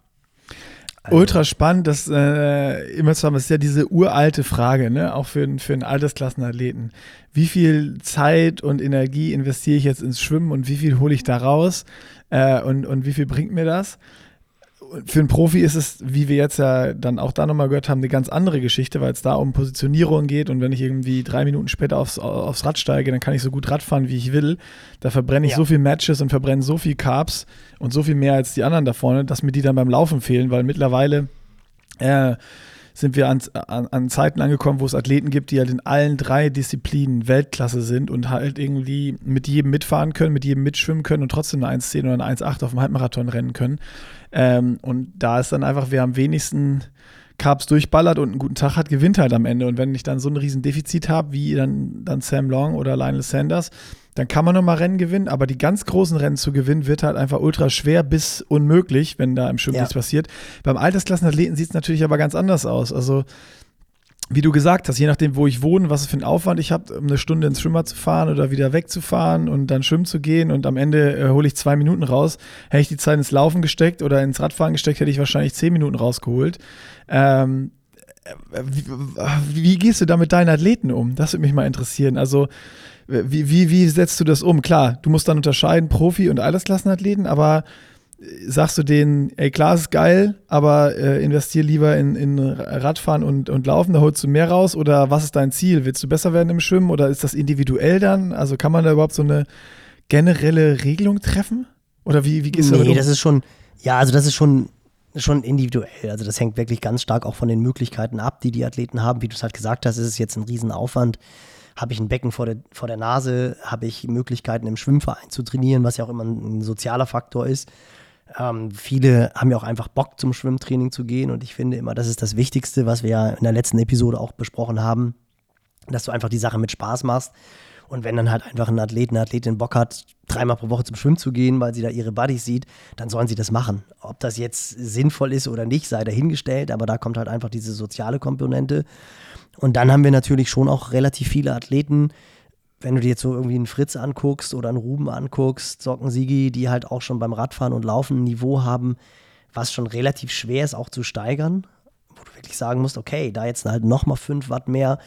Also. Ultra spannend, das äh, immer zu haben, das ist ja diese uralte Frage, ne? auch für, für einen Altersklassenathleten. Wie viel Zeit und Energie investiere ich jetzt ins Schwimmen und wie viel hole ich da raus äh, und, und wie viel bringt mir das? Für einen Profi ist es, wie wir jetzt ja dann auch da nochmal gehört haben, eine ganz andere Geschichte, weil es da um Positionierung geht und wenn ich irgendwie drei Minuten später aufs, aufs Rad steige, dann kann ich so gut Rad fahren, wie ich will. Da verbrenne ich ja. so viel Matches und verbrenne so viel Carbs und so viel mehr als die anderen da vorne, dass mir die dann beim Laufen fehlen, weil mittlerweile äh, sind wir an, an, an, Zeiten angekommen, wo es Athleten gibt, die halt in allen drei Disziplinen Weltklasse sind und halt irgendwie mit jedem mitfahren können, mit jedem mitschwimmen können und trotzdem eine 1,10 oder eine 1,8 auf dem Halbmarathon rennen können. Ähm, und da ist dann einfach, wer am wenigsten Carbs durchballert und einen guten Tag hat, gewinnt halt am Ende. Und wenn ich dann so ein riesen Defizit habe, wie dann, dann Sam Long oder Lionel Sanders, dann kann man nochmal Rennen gewinnen, aber die ganz großen Rennen zu gewinnen, wird halt einfach ultra schwer bis unmöglich, wenn da im Schwimmen ja. nichts passiert. Beim Altersklassenathleten sieht es natürlich aber ganz anders aus. Also, wie du gesagt hast, je nachdem, wo ich wohne, was für einen Aufwand ich habe, um eine Stunde ins Schwimmer zu fahren oder wieder wegzufahren und dann schwimmen zu gehen und am Ende äh, hole ich zwei Minuten raus. Hätte ich die Zeit ins Laufen gesteckt oder ins Radfahren gesteckt, hätte ich wahrscheinlich zehn Minuten rausgeholt. Ähm, äh, wie, wie, gehst du da mit deinen Athleten um? Das würde mich mal interessieren. Also, wie, wie, wie setzt du das um? Klar, du musst dann unterscheiden, Profi- und Altersklassenathleten, aber sagst du denen, ey, klar, ist geil, aber äh, investier lieber in, in Radfahren und, und Laufen, da holst du mehr raus? Oder was ist dein Ziel? Willst du besser werden im Schwimmen oder ist das individuell dann? Also kann man da überhaupt so eine generelle Regelung treffen? Oder wie, wie gehst du nee, um? das ist schon, ja, also das ist schon, schon individuell. Also das hängt wirklich ganz stark auch von den Möglichkeiten ab, die die Athleten haben. Wie du es halt gesagt hast, ist es jetzt ein Riesenaufwand. Habe ich ein Becken vor der, vor der Nase? Habe ich Möglichkeiten im Schwimmverein zu trainieren, was ja auch immer ein, ein sozialer Faktor ist? Ähm, viele haben ja auch einfach Bock zum Schwimmtraining zu gehen und ich finde immer, das ist das Wichtigste, was wir ja in der letzten Episode auch besprochen haben, dass du einfach die Sache mit Spaß machst. Und wenn dann halt einfach ein Athlet, eine Athletin Bock hat, dreimal pro Woche zum Schwimmen zu gehen, weil sie da ihre Buddies sieht, dann sollen sie das machen. Ob das jetzt sinnvoll ist oder nicht, sei dahingestellt, aber da kommt halt einfach diese soziale Komponente. Und dann haben wir natürlich schon auch relativ viele Athleten, wenn du dir jetzt so irgendwie einen Fritz anguckst oder einen Ruben anguckst, Sockensiegi, die halt auch schon beim Radfahren und Laufen ein Niveau haben, was schon relativ schwer ist auch zu steigern, wo du wirklich sagen musst, okay, da jetzt halt nochmal 5 Watt mehr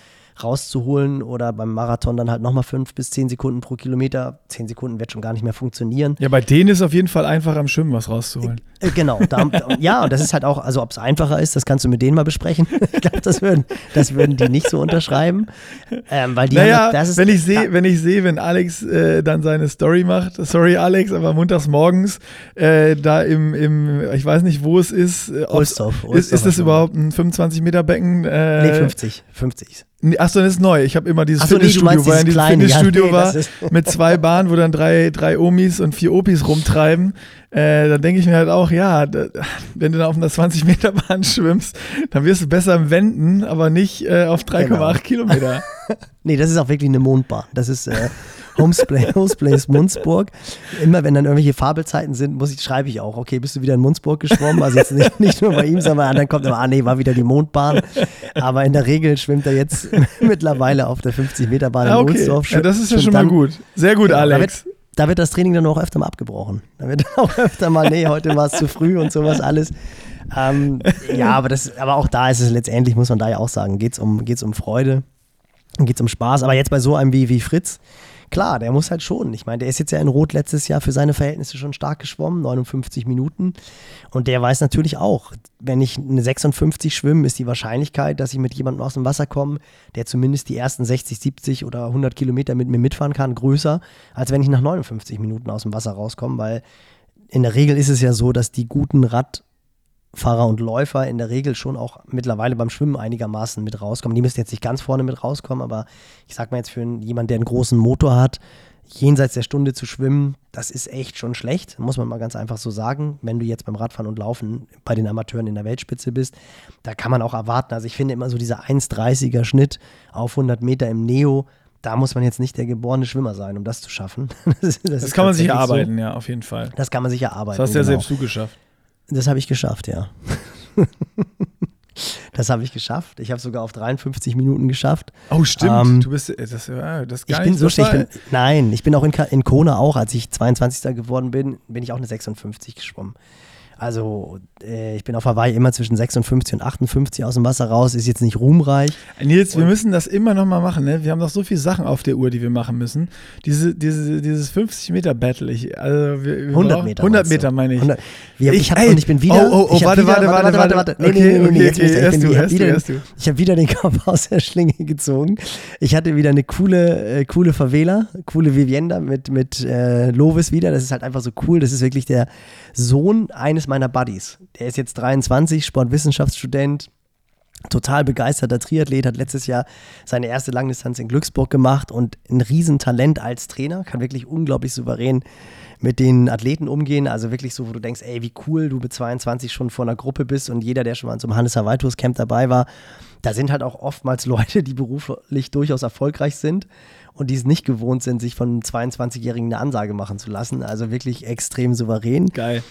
rauszuholen oder beim Marathon dann halt nochmal fünf bis zehn Sekunden pro Kilometer. Zehn Sekunden wird schon gar nicht mehr funktionieren. Ja, bei denen ist auf jeden Fall einfacher am Schwimmen was rauszuholen. Äh, genau. Da, ja, und das ist halt auch, also ob es einfacher ist, das kannst du mit denen mal besprechen. ich glaube, das würden, das würden die nicht so unterschreiben. Ähm, weil die naja, haben, das ist, wenn ich sehe, wenn ich sehe, wenn Alex äh, dann seine Story macht, sorry Alex, aber montags morgens äh, da im, im, ich weiß nicht, wo es ist. Äh, Ohlsdorf, ist, ist das überhaupt ein 25 Meter Becken? Äh, nee, 50. 50. Achso, das ist neu. Ich habe immer dieses Ach so, nee, Fitnessstudio, meinst weil in dieses diesem kleine. Ja, Fitnessstudio nee, war mit zwei Bahnen, wo dann drei, drei Omis und vier Opis rumtreiben. Äh, dann denke ich mir halt auch, ja, da, wenn du da auf einer 20-Meter-Bahn schwimmst, dann wirst du besser im Wenden, aber nicht äh, auf 3,8 Genau. Kilometer. Nee, das ist auch wirklich eine Mondbahn. Das ist äh, Homesplay, Homesplays Munzburg. Immer wenn dann irgendwelche Fabelzeiten sind, muss ich, schreibe ich auch, okay, bist du wieder in Munzburg geschwommen? Also jetzt nicht, nicht nur bei ihm, sondern bei anderen kommt immer, ah nee, war wieder die Mondbahn. Aber in der Regel schwimmt er jetzt mittlerweile auf der 50-Meter-Bahn Ah, in okay. Ohlsdorf. Ja, das ist ja schon mal dann- gut. Sehr gut, Genau, Alex. Da wird, da wird das Training dann auch öfter mal abgebrochen. Da wird auch öfter mal, nee, heute war es zu früh und sowas alles. Ähm, ja, aber, das, aber auch da ist es letztendlich, muss man da ja auch sagen, geht es um, geht's um Freude, geht es um Spaß. Aber jetzt bei so einem wie, wie Fritz, klar, der muss halt schon. Ich meine, der ist jetzt ja in Rot letztes Jahr für seine Verhältnisse schon stark geschwommen, 59 Minuten. Und der weiß natürlich auch, wenn ich eine 56 schwimme, ist die Wahrscheinlichkeit, dass ich mit jemandem aus dem Wasser komme, der zumindest die ersten 60, 70 oder 100 Kilometer mit mir mitfahren kann, größer, als wenn ich nach 59 Minuten aus dem Wasser rauskomme, weil in der Regel ist es ja so, dass die guten Radfahrer und Läufer in der Regel schon auch mittlerweile beim Schwimmen einigermaßen mit rauskommen. Die müssen jetzt nicht ganz vorne mit rauskommen, aber ich sag mal jetzt für einen- jemanden, der einen großen Motor hat, jenseits der Stunde zu schwimmen, das ist echt schon schlecht, muss man mal ganz einfach so sagen. Wenn du jetzt beim Radfahren und Laufen bei den Amateuren in der Weltspitze bist, da kann man auch erwarten. Also ich finde immer so dieser 1,30er Schnitt auf 100 Meter im Neo, da muss man jetzt nicht der geborene Schwimmer sein, um das zu schaffen. Das, Das ist kann man sich erarbeiten, ja, auf jeden Fall. So. Das kann man sich erarbeiten. Das hast ja genau. selbst du geschafft. Das habe ich geschafft, ja. das habe ich geschafft. Ich habe sogar auf 53 Minuten geschafft. Oh, stimmt. Ähm, du bist, äh, das, ja, das gar Ich bin nicht so Ich bin, nein, ich bin auch in, in Kona auch, als ich 22. geworden bin, bin ich auch eine 56 geschwommen. Also äh, ich bin auf Hawaii immer zwischen 56 und 58 aus dem Wasser raus. Ist jetzt nicht ruhmreich. Nils, wir müssen das immer noch mal machen, ne? Wir haben noch so viele Sachen auf der Uhr, die wir machen müssen. Diese, diese, dieses 50 Meter Battle, ich, also wir, wir 100 brauchen- Meter. 100 meinst du? Meter meine ich. 100, wir, Ich- ich, hab, ey, und ich bin wieder. oh, oh, oh, ich warte, wieder, warte, warte, warte. warte. Nee, Okay, nee, nee, nee, okay, nee, jetzt okay, muss ich- ich du, bin- ich du, wieder- erst du. Ich habe wieder den Kopf aus der Schlinge gezogen. Ich hatte wieder eine coole, äh, coole Favela, coole Vivienda mit, mit äh, Lovis wieder. Das ist halt einfach so cool. Das ist wirklich der Sohn eines meiner Buddies. Der ist jetzt 23, Sportwissenschaftsstudent, total begeisterter Triathlet, hat letztes Jahr seine erste Langdistanz in Glücksburg gemacht und ein Riesentalent als Trainer, kann wirklich unglaublich souverän mit den Athleten umgehen. Also wirklich so, wo du denkst, ey, wie cool du mit 22 schon vor einer Gruppe bist und jeder, der schon mal in so einem Hannes Hawaii Camp dabei war, da sind halt auch oftmals Leute, die beruflich durchaus erfolgreich sind und die es nicht gewohnt sind, sich von einem 22-Jährigen eine Ansage machen zu lassen. Also wirklich extrem souverän Geil.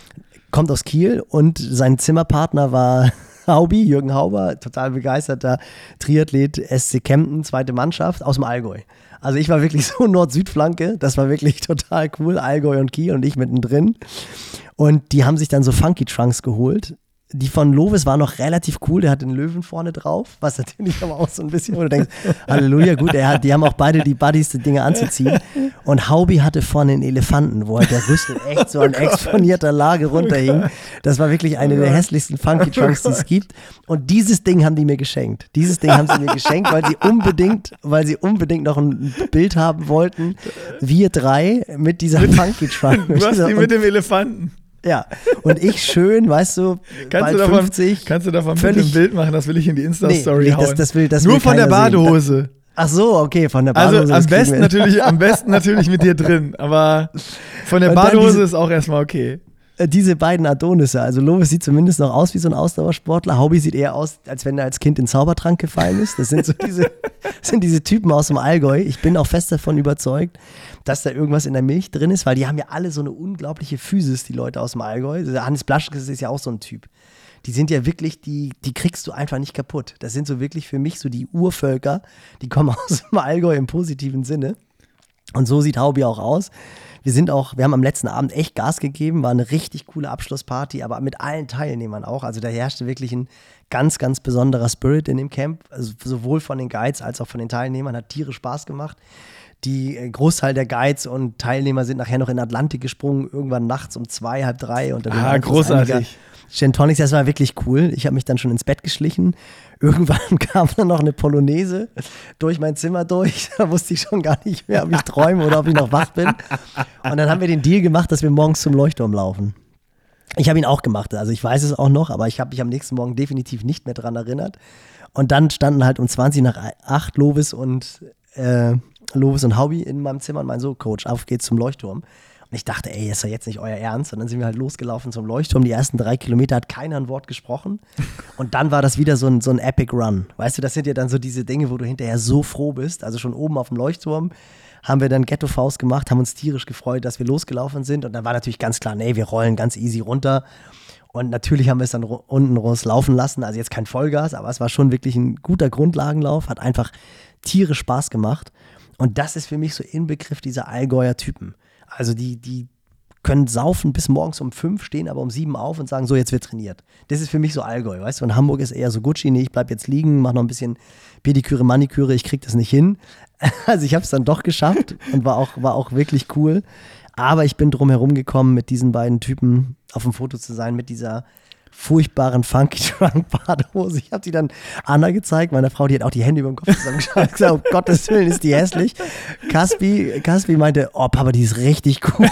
kommt aus Kiel und sein Zimmerpartner war Haubi, Jürgen Hauber, total begeisterter Triathlet, SC Kempten, zweite Mannschaft aus dem Allgäu. Also ich war wirklich so Nord-Süd-Flanke, das war wirklich total cool, Allgäu und Kiel und ich mittendrin. Und die haben sich dann so Funky Trunks geholt. Die von Lovis war noch relativ cool, der hat den Löwen vorne drauf, was natürlich aber auch so ein bisschen, wo du denkst, Halleluja, gut, er hat, die haben auch beide die Buddies, die Dinge anzuziehen. Und Haubi hatte vorne einen Elefanten, wo halt der Rüssel echt so an exponierter Lage runterhing. Das war wirklich eine der hässlichsten Funky Trunks, die es gibt. Und dieses Ding haben die mir geschenkt. Dieses Ding haben sie mir geschenkt, weil sie unbedingt, weil sie unbedingt noch ein Bild haben wollten. Wir drei mit dieser Funky Trunk. Du hast die mit dem Elefanten. Ja, und ich schön, weißt du, Kannst bald du, davon, 50. kannst du davon völlig- dem Bild machen? Das will ich in die Insta-Story Nee, hauen. das- das will- das Nur von der keiner sehen. Badehose. Ach so, okay, von der Also Badehose. am das kriegen besten, natürlich, am besten natürlich mit dir drin, aber von der Badehose diese- ist auch erstmal okay. Äh, diese beiden Adonisse. Also Lovis sieht zumindest noch aus wie so ein Ausdauersportler. Haubi sieht eher aus, als wenn er als Kind in den Zaubertrank gefallen ist. Das sind so diese, sind diese Typen aus dem Allgäu. Ich bin auch fest davon überzeugt, dass da irgendwas in der Milch drin ist, weil die haben ja alle so eine unglaubliche Physis, die Leute aus dem Allgäu. Der Hannes Blaschkes ist ja auch so ein Typ. Die sind ja wirklich, die, die kriegst du einfach nicht kaputt. Das sind so wirklich für mich so die Urvölker, die kommen aus dem Allgäu im positiven Sinne. Und so sieht Haubi auch aus. Wir sind auch, wir haben am letzten Abend echt Gas gegeben, war eine richtig coole Abschlussparty, aber mit allen Teilnehmern auch. Also da herrschte wirklich ein ganz, ganz besonderer Spirit in dem Camp. Also sowohl von den Guides als auch von den Teilnehmern hat Tiere Spaß gemacht. Die äh, Großteil der Guides und Teilnehmer sind nachher noch in den Atlantik gesprungen, irgendwann nachts um zwei, halb drei. Unter dem Ah, großartig. Gin Tonics, das war wirklich cool. Ich habe mich dann schon ins Bett geschlichen. Irgendwann kam dann noch eine Polonaise durch mein Zimmer durch. Da wusste ich schon gar nicht mehr, ob ich träume oder ob ich noch wach bin. Und dann haben wir den Deal gemacht, dass wir morgens zum Leuchtturm laufen. Ich habe ihn auch gemacht, also ich weiß es auch noch, aber ich habe mich am nächsten Morgen definitiv nicht mehr dran erinnert. Und dann standen halt um 20 nach 8 Lovis und äh, Lovis und Haubi in meinem Zimmer und mein so, Coach, auf geht's zum Leuchtturm. Und ich dachte, ey, ist doch jetzt nicht euer Ernst. Und dann sind wir halt losgelaufen zum Leuchtturm. Die ersten drei Kilometer hat keiner ein Wort gesprochen. Und dann war das wieder so ein, so ein Epic Run. Weißt du, das sind ja dann so diese Dinge, wo du hinterher so froh bist. Also schon oben auf dem Leuchtturm haben wir dann Ghetto-Faust gemacht, haben uns tierisch gefreut, dass wir losgelaufen sind. Und dann war natürlich ganz klar, nee, wir rollen ganz easy runter. Und natürlich haben wir es dann unten raus laufen lassen. Also jetzt kein Vollgas, aber es war schon wirklich ein guter Grundlagenlauf. Hat einfach tierisch Spaß gemacht. Und das ist für mich so Inbegriff dieser Allgäuer Typen. Also die, die können saufen bis morgens um fünf, stehen aber um sieben auf und sagen, so, jetzt wird trainiert. Das ist für mich so Allgäu, weißt du? Und Hamburg ist eher so Gucci, nee, ich bleib jetzt liegen, mach noch ein bisschen Pediküre, Maniküre, ich krieg das nicht hin. Also ich habe es dann doch geschafft und war auch, war auch wirklich cool. Aber ich bin drum herum gekommen, mit diesen beiden Typen auf dem Foto zu sein, mit dieser furchtbaren Funky Trunk Badehose. Ich habe die dann Anna gezeigt, meiner Frau, die hat auch die Hände über dem Kopf zusammengeschaut und gesagt, um Gottes Willen ist die hässlich. Caspi, Caspi meinte, oh Papa, die ist richtig cool.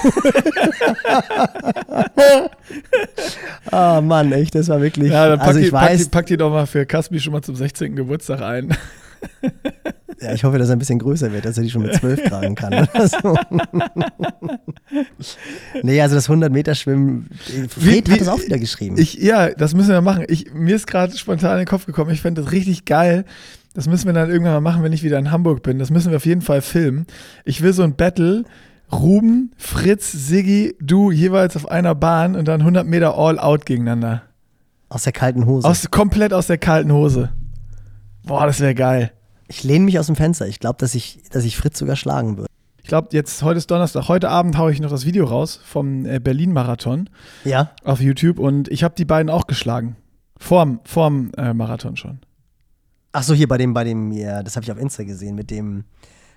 oh Mann, echt, das war wirklich. Ja, dann pack, also ich die, weiß, pack, die, pack die doch mal für Caspi schon mal zum 16. Geburtstag ein. Ja, ich hoffe, dass er ein bisschen größer wird, dass er die schon mit 12 tragen kann. Oder so. nee, also das 100-Meter-Schwimmen, Fred Wie- hat es auch wieder geschrieben. Ich, ja, das müssen wir machen. Ich, mir ist gerade spontan in den Kopf gekommen, ich fände das richtig geil. Das müssen wir dann irgendwann mal machen, wenn ich wieder in Hamburg bin. Das müssen wir auf jeden Fall filmen. Ich will so ein Battle. Ruben, Fritz, Siggi, du jeweils auf einer Bahn und dann 100 Meter All-Out gegeneinander. Aus der kalten Hose. Aus, komplett aus der kalten Hose. Boah, das wäre geil. Ich lehne mich aus dem Fenster. Ich glaube, dass ich, dass ich Fritz sogar schlagen würde. Ich glaube, jetzt, heute ist Donnerstag. Heute Abend haue ich noch das Video raus vom äh, Berlin-Marathon Ja? auf YouTube und ich habe die beiden auch geschlagen. Vorm, vorm äh, Marathon schon. Ach so, hier bei dem, bei dem, ja, das habe ich auf Insta gesehen, mit dem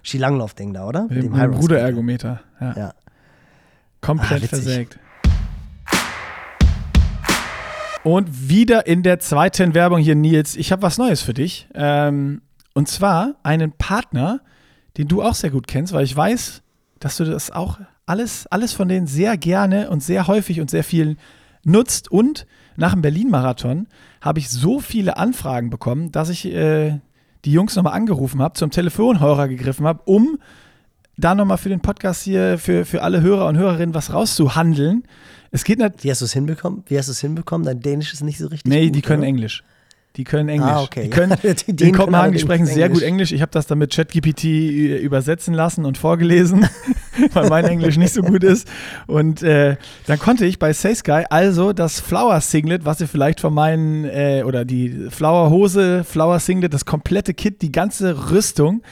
Skilanglauf-Ding da, oder? Mit dem, mit dem. Ruderergometer. Ja. Ja. Komplett Ah, versägt. Und wieder in der zweiten Werbung hier, Nils. Ich habe was Neues für dich. Ähm, und zwar einen Partner, den du auch sehr gut kennst, weil ich weiß, dass du das auch alles, alles von denen sehr gerne und sehr häufig und sehr viel nutzt. Und nach dem Berlin-Marathon habe ich so viele Anfragen bekommen, dass ich äh, die Jungs nochmal angerufen habe, zum Telefonhörer gegriffen habe, um da nochmal für den Podcast hier, für, für alle Hörer und Hörerinnen was rauszuhandeln. Es geht nicht. Wie hast du es hinbekommen? Wie hast du es hinbekommen? Dein Dänisch ist nicht so richtig Nee, gut, die können oder? Englisch. Die können Englisch. Ah, okay. Die können, Ja, die in Kopenhagen, die sprechen sehr gut Englisch. Ich habe das dann mit ChatGPT ü- übersetzen lassen und vorgelesen, weil mein Englisch nicht so gut ist. Und äh, dann konnte ich bei Say Sky also das Flower Singlet, was ihr vielleicht von meinen, äh, oder die Flower Hose, Flower Singlet, das komplette Kit, die ganze Rüstung,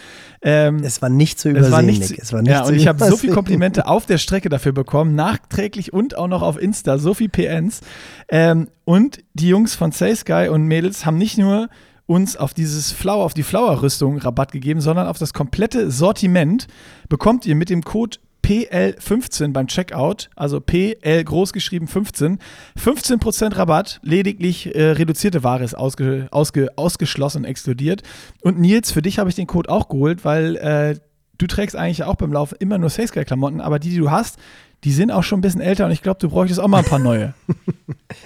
ähm, Es war nicht zu es übersehen, war nichts. Nick. Es war nicht ja, zu und ich habe so viele Komplimente auf der Strecke dafür bekommen, nachträglich und auch noch auf Insta, so viel PNs. Ähm, und die Jungs von Say Sky und Mädels haben nicht nur uns auf dieses Flower, auf die Flower-Rüstung Rabatt gegeben, sondern auf das komplette Sortiment bekommt ihr mit dem Code PL15 beim Checkout, also PL großgeschrieben 15, 15% Rabatt, lediglich äh, reduzierte Ware ist ausge, ausge, ausgeschlossen, exkludiert. Und Nils, für dich habe ich den Code auch geholt, weil äh, du trägst eigentlich auch beim Laufen immer nur Safesky-Klamotten, aber die, die du hast, die sind auch schon ein bisschen älter und ich glaube, du bräuchtest auch mal ein paar neue.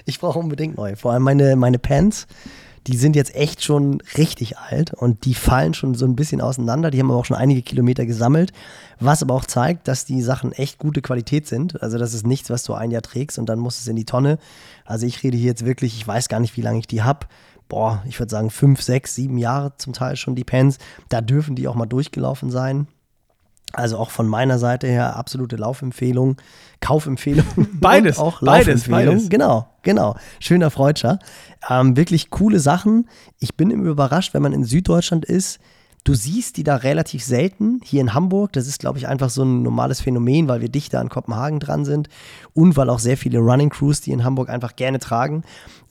Ich brauche unbedingt neue. Vor allem meine, meine Pants, die sind jetzt echt schon richtig alt und die fallen schon so ein bisschen auseinander. Die haben aber auch schon einige Kilometer gesammelt, was aber auch zeigt, dass die Sachen echt gute Qualität sind. Also das ist nichts, was du ein Jahr trägst und dann muss es in die Tonne. Also ich rede hier jetzt wirklich, ich weiß gar nicht, wie lange ich die habe. Boah, ich würde sagen fünf, sechs, sieben Jahre zum Teil schon die Pants. Da dürfen die auch mal durchgelaufen sein. Also auch von meiner Seite her absolute Laufempfehlung, Kaufempfehlung. Beides, auch beides, Laufempfehlung. beides. Genau, genau. Schöner Freudscher. Ähm, wirklich coole Sachen. Ich bin immer überrascht, wenn man in Süddeutschland ist. Du siehst die da relativ selten. Hier in Hamburg, das ist, glaube ich, einfach so ein normales Phänomen, weil wir dichter an Kopenhagen dran sind und weil auch sehr viele Running Crews, die in Hamburg einfach gerne tragen,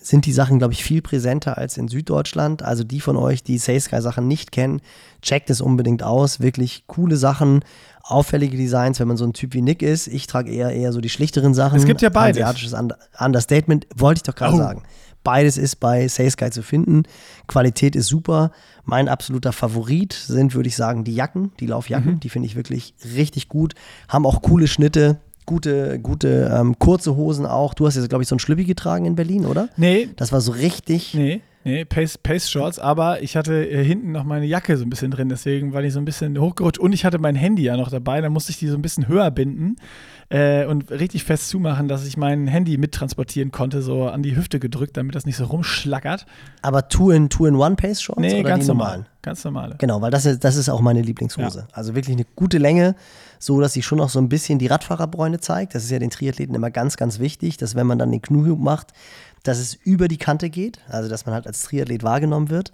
sind die Sachen, glaube ich, viel präsenter als in Süddeutschland. Also die von euch, die Say Sky Sachen nicht kennen, checkt es unbedingt aus. Wirklich coole Sachen, auffällige Designs, wenn man so ein Typ wie Nick ist. Ich trage eher eher so die schlichteren Sachen. Es gibt ja beides. Asiatisches Und- Understatement, wollte ich doch gerade Oh. sagen. Beides ist bei Say Sky zu finden. Qualität ist super. Mein absoluter Favorit sind, würde ich sagen, die Jacken, die Laufjacken. Mhm. Die finde ich wirklich richtig gut. Haben auch coole Schnitte, gute, gute ähm, kurze Hosen auch. Du hast jetzt, glaube ich, so ein Schlüppi getragen in Berlin, oder? Nee, Das war so richtig. nee, Nee, Pace, Pace Shorts, aber ich hatte äh, hinten noch meine Jacke so ein bisschen drin, deswegen war ich so ein bisschen hochgerutscht und ich hatte mein Handy ja noch dabei, da musste ich die so ein bisschen höher binden äh, und richtig fest zumachen, dass ich mein Handy mittransportieren konnte, so an die Hüfte gedrückt, damit das nicht so rumschlackert. Aber Two-in-One-Pace-Shorts Nee, oder ganz die normal. normalen? Ganz normale. Genau, weil das ist, das ist auch meine Lieblingshose. Also wirklich eine gute Länge, so dass sie schon noch so ein bisschen die Radfahrerbräune zeigt. Das ist ja den Triathleten immer ganz, ganz wichtig, dass wenn man dann den Knuhub macht, dass es über die Kante geht, also dass man halt als Triathlet wahrgenommen wird,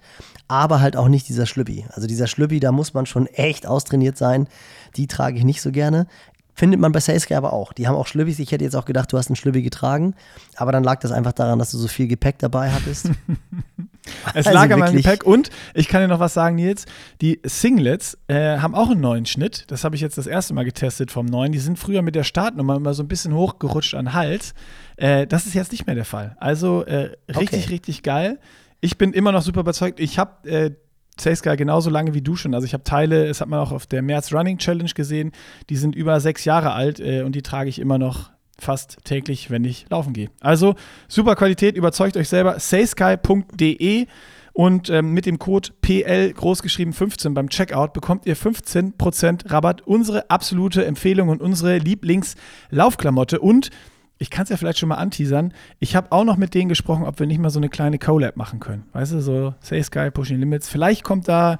aber halt auch nicht dieser Schlüppi. Also dieser Schlüppi, da muss man schon echt austrainiert sein. Die trage ich nicht so gerne. Findet man bei Sainsky aber auch. Die haben auch Schlüppis. Ich hätte jetzt auch gedacht, du hast einen Schlüppi getragen. Aber dann lag das einfach daran, dass du so viel Gepäck dabei hattest. Es Also lag an meinem Gepäck und ich kann dir noch was sagen, Nils. Die Singlets äh, haben auch einen neuen Schnitt. Das habe ich jetzt das erste Mal getestet vom neuen. Die sind früher mit der Startnummer immer so ein bisschen hochgerutscht an Hals. Äh, das ist jetzt nicht mehr der Fall. Also äh, richtig, Okay. richtig geil. Ich bin immer noch super überzeugt. Ich habe äh, Sainsky genauso lange wie du schon. Also ich habe Teile, das hat man auch auf der März Running Challenge gesehen, die sind über sechs Jahre alt äh, und die trage ich immer noch fast täglich, wenn ich laufen gehe. Also super Qualität, überzeugt euch selber. saysky.de und ähm, mit dem Code PL großgeschrieben 15 beim Checkout bekommt ihr 15% Rabatt. Unsere absolute Empfehlung und unsere Lieblingslaufklamotte. Und ich kann es ja vielleicht schon mal anteasern. Ich habe auch noch mit denen gesprochen, ob wir nicht mal so eine kleine Collab machen können. Weißt du, so Say Sky, Pushing Limits. Vielleicht kommt da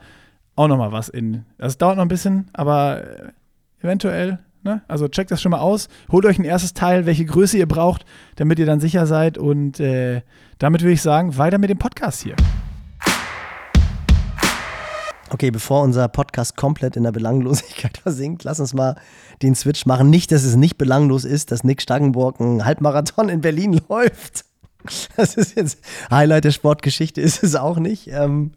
auch noch mal was in. Das dauert noch ein bisschen, aber äh, eventuell. Ne? Also checkt das schon mal aus. Holt euch ein erstes Teil, welche Größe ihr braucht, damit ihr dann sicher seid. Und äh, damit würde ich sagen, weiter mit dem Podcast hier. Okay, bevor unser Podcast komplett in der Belanglosigkeit versinkt, lass uns mal den Switch machen. Nicht, dass es nicht belanglos ist, dass Nick Stangenburg einen Halbmarathon in Berlin läuft. Das ist jetzt Highlight der Sportgeschichte, ist es auch nicht. Ähm,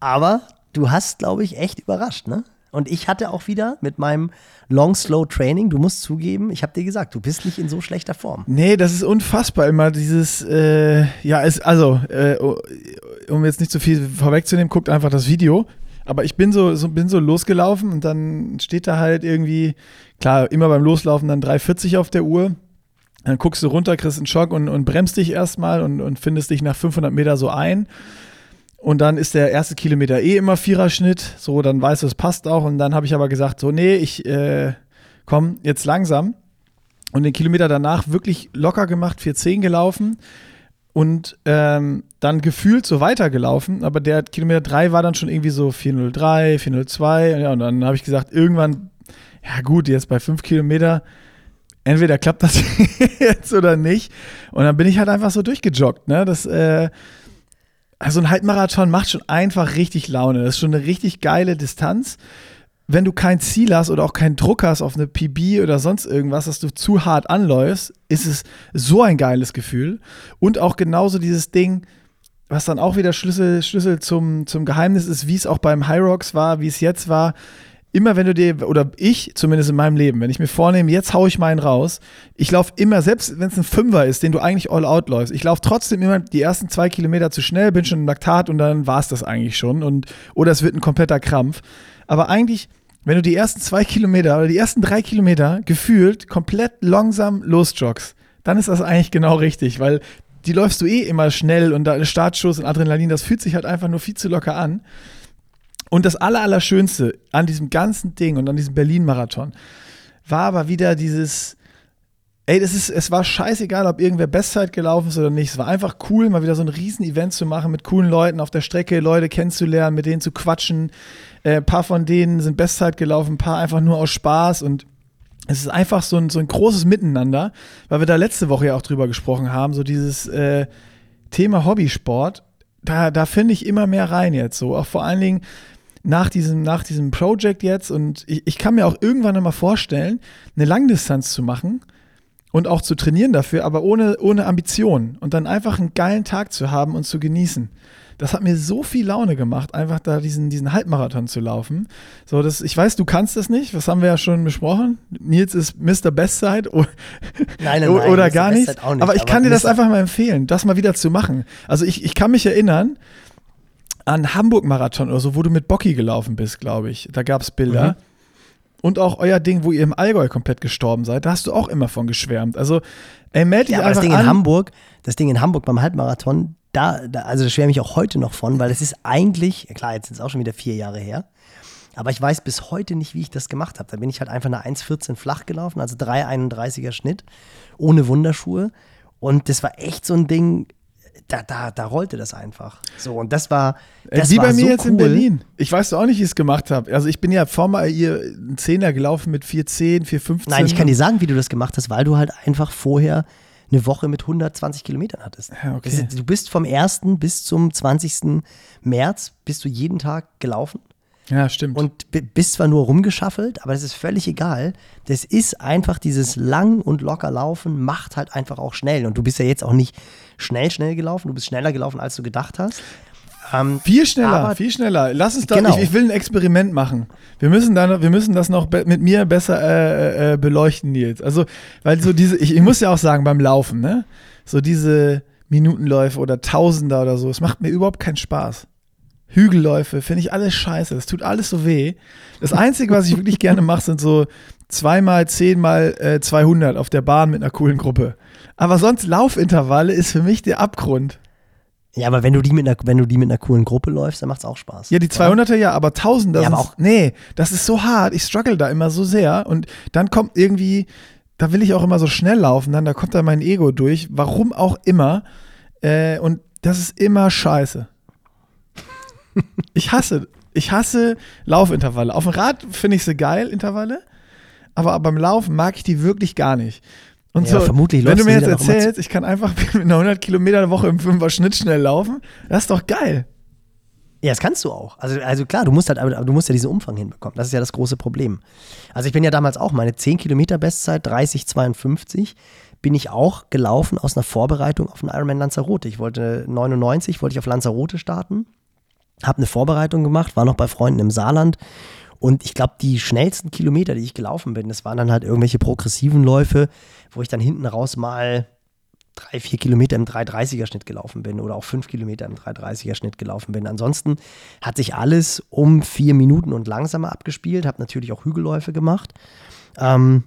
aber du hast, glaube ich, echt überrascht, ne? Und ich hatte auch wieder mit meinem Long Slow Training, du musst zugeben, ich habe dir gesagt, du bist nicht in so schlechter Form. Nee, das ist unfassbar immer dieses, äh, ja, es, also, äh, um jetzt nicht zu viel vorwegzunehmen, guckt einfach das Video. Aber ich bin so, so, bin so losgelaufen und dann steht da halt irgendwie, klar, immer beim Loslaufen dann 3,40 auf der Uhr. Dann guckst du runter, kriegst einen Schock und, und bremst dich erstmal und, und findest dich nach 500 Meter so ein. Und dann ist der erste Kilometer eh immer Viererschnitt. So, dann weißt du, es passt auch. Und dann habe ich aber gesagt, so, nee, ich äh, komm jetzt langsam. Und den Kilometer danach wirklich locker gemacht, 4,10 gelaufen. Und ähm, dann gefühlt so weitergelaufen. Aber der Kilometer 3 war dann schon irgendwie so 4,03, 4,02. Ja, und dann habe ich gesagt, irgendwann, ja gut, jetzt bei 5 Kilometer, entweder klappt das jetzt oder nicht. Und dann bin ich halt einfach so durchgejoggt. Ne? Das, äh, also ein Halbmarathon macht schon einfach richtig Laune. Das ist schon eine richtig geile Distanz. Wenn du kein Ziel hast oder auch keinen Druck hast auf eine PB oder sonst irgendwas, dass du zu hart anläufst, ist es so ein geiles Gefühl. Und auch genauso dieses Ding, was dann auch wieder Schlüssel, Schlüssel zum, zum Geheimnis ist, wie es auch beim High Rocks war, wie es jetzt war. Immer wenn du dir, oder ich zumindest in meinem Leben, wenn ich mir vornehme, jetzt hau ich meinen raus, ich laufe immer, selbst wenn es ein Fünfer ist, den du eigentlich all out läufst, ich laufe trotzdem immer die ersten zwei Kilometer zu schnell, bin schon im Laktat und dann war es das eigentlich schon. Und, oder es wird ein kompletter Krampf. Aber eigentlich, wenn du die ersten zwei Kilometer oder die ersten drei Kilometer gefühlt komplett langsam losjoggst, dann ist das eigentlich genau richtig, weil die läufst du eh immer schnell und da Startschuss und Adrenalin, das fühlt sich halt einfach nur viel zu locker an. Und das Aller, Allerschönste an diesem ganzen Ding und an diesem Berlin-Marathon war aber wieder dieses, ey, das ist, es war scheißegal, ob irgendwer Bestzeit gelaufen ist oder nicht. Es war einfach cool, mal wieder so ein Riesen-Event zu machen, mit coolen Leuten auf der Strecke, Leute kennenzulernen, mit denen zu quatschen. Äh, ein paar von denen sind Bestzeit gelaufen, ein paar einfach nur aus Spaß und es ist einfach so ein, so ein großes Miteinander, weil wir da letzte Woche ja auch drüber gesprochen haben, so dieses äh, Thema Hobbysport, da, da finde ich immer mehr rein jetzt so. Auch vor allen Dingen nach diesem, nach diesem Project jetzt und ich, ich kann mir auch irgendwann einmal vorstellen, eine Langdistanz zu machen und auch zu trainieren dafür, aber ohne, ohne Ambition und dann einfach einen geilen Tag zu haben und zu genießen. Das hat mir so viel Laune gemacht, einfach da diesen, diesen Halbmarathon zu laufen. So, das, ich weiß, du kannst das nicht, das haben wir ja schon besprochen. Nils ist Mr. Bestzeit o- Nein, nein, nein, oder Mr. gar nicht. Nicht, Aber ich aber kann dir das einfach mal empfehlen, das mal wieder zu machen. Also ich, ich kann mich erinnern an Hamburg-Marathon oder so, wo du mit Bocky gelaufen bist, glaube ich. Da gab es Bilder. Mhm. Und auch euer Ding, wo ihr im Allgäu komplett gestorben seid, da hast du auch immer von geschwärmt. Also, ey, meld dich Ja, aber das einfach Ding an. in Hamburg, das Ding in Hamburg beim Halbmarathon, da, da also da schwärme ich auch heute noch von, weil es ist eigentlich, klar, jetzt sind es auch schon wieder vier Jahre her, aber ich weiß bis heute nicht, wie ich das gemacht habe. Da bin ich halt einfach eine 1,14 flach gelaufen, also 3,31er Schnitt, ohne Wunderschuhe. Und das war echt so ein Ding, da, da, da rollte das einfach. So, und das war. Das Wie war bei mir so jetzt cool. in Berlin. Ich weiß auch nicht, wie ich es gemacht habe. Also ich bin ja vor mal ihr einen Zehner gelaufen mit 4,10, 4,15. Nein, ich kann dir sagen, wie du das gemacht hast, weil du halt einfach vorher eine Woche mit 120 Kilometern hattest. Ja, okay. Du bist vom 1. bis zum 20. März bist du jeden Tag gelaufen Ja, stimmt. und bi- bist zwar nur rumgeschaffelt, aber das ist völlig egal. Das ist einfach dieses lang und locker Laufen macht halt einfach auch schnell. Und du bist ja jetzt auch nicht schnell, schnell gelaufen. Du bist schneller gelaufen, als du gedacht hast. Ähm, Viel schneller, Aber- viel schneller. Lass uns da, Genau. ich, ich will ein Experiment machen. Wir müssen, da, wir müssen das noch mit mir besser äh, äh, beleuchten, Nils. Also, weil so diese, ich, ich muss ja auch sagen, beim Laufen, ne? So diese Minutenläufe oder Tausender oder so, es macht mir überhaupt keinen Spaß. Hügelläufe, finde ich alles scheiße. Das tut alles so weh. Das Einzige, was ich wirklich gerne mache, sind so zweimal, zehnmal äh, 200 auf der Bahn mit einer coolen Gruppe. Aber sonst Laufintervalle ist für mich der Abgrund. ja, aber wenn du die mit einer, wenn du die mit einer coolen Gruppe läufst, dann macht es auch Spaß. Ja, die 200er ja, aber 1000 das Ja, aber ist, auch- nee, das ist so hart. Ich struggle da immer so sehr und dann kommt irgendwie, da will ich auch immer so schnell laufen, dann da kommt da mein Ego durch, warum auch immer. Äh, und das ist immer scheiße. Ich hasse, ich hasse Laufintervalle. Auf dem Rad finde ich sie geil, Intervalle, aber beim Laufen mag ich die wirklich gar nicht. Und Ja, so, vermutlich wenn du mir jetzt erzählst, ich kann einfach mit einer 100 Kilometer Woche im 5er Schnitt schnell laufen, das ist doch geil. Ja, das kannst du auch. Also, also klar, du musst halt, aber du musst ja diesen Umfang hinbekommen. Das ist ja das große Problem. Also ich bin ja damals auch meine 10 Kilometer Bestzeit, 30,52, bin ich auch gelaufen aus einer Vorbereitung auf den Ironman Lanzarote. Ich wollte 99, wollte ich auf Lanzarote starten, habe eine Vorbereitung gemacht, war noch bei Freunden im Saarland und ich glaube, die schnellsten Kilometer, die ich gelaufen bin, das waren dann halt irgendwelche progressiven Läufe, wo ich dann hinten raus mal drei, vier Kilometer im 330er Schnitt gelaufen bin oder auch fünf Kilometer im 330er Schnitt gelaufen bin. Ansonsten hat sich alles um vier Minuten und langsamer abgespielt, habe natürlich auch Hügelläufe gemacht. Ähm,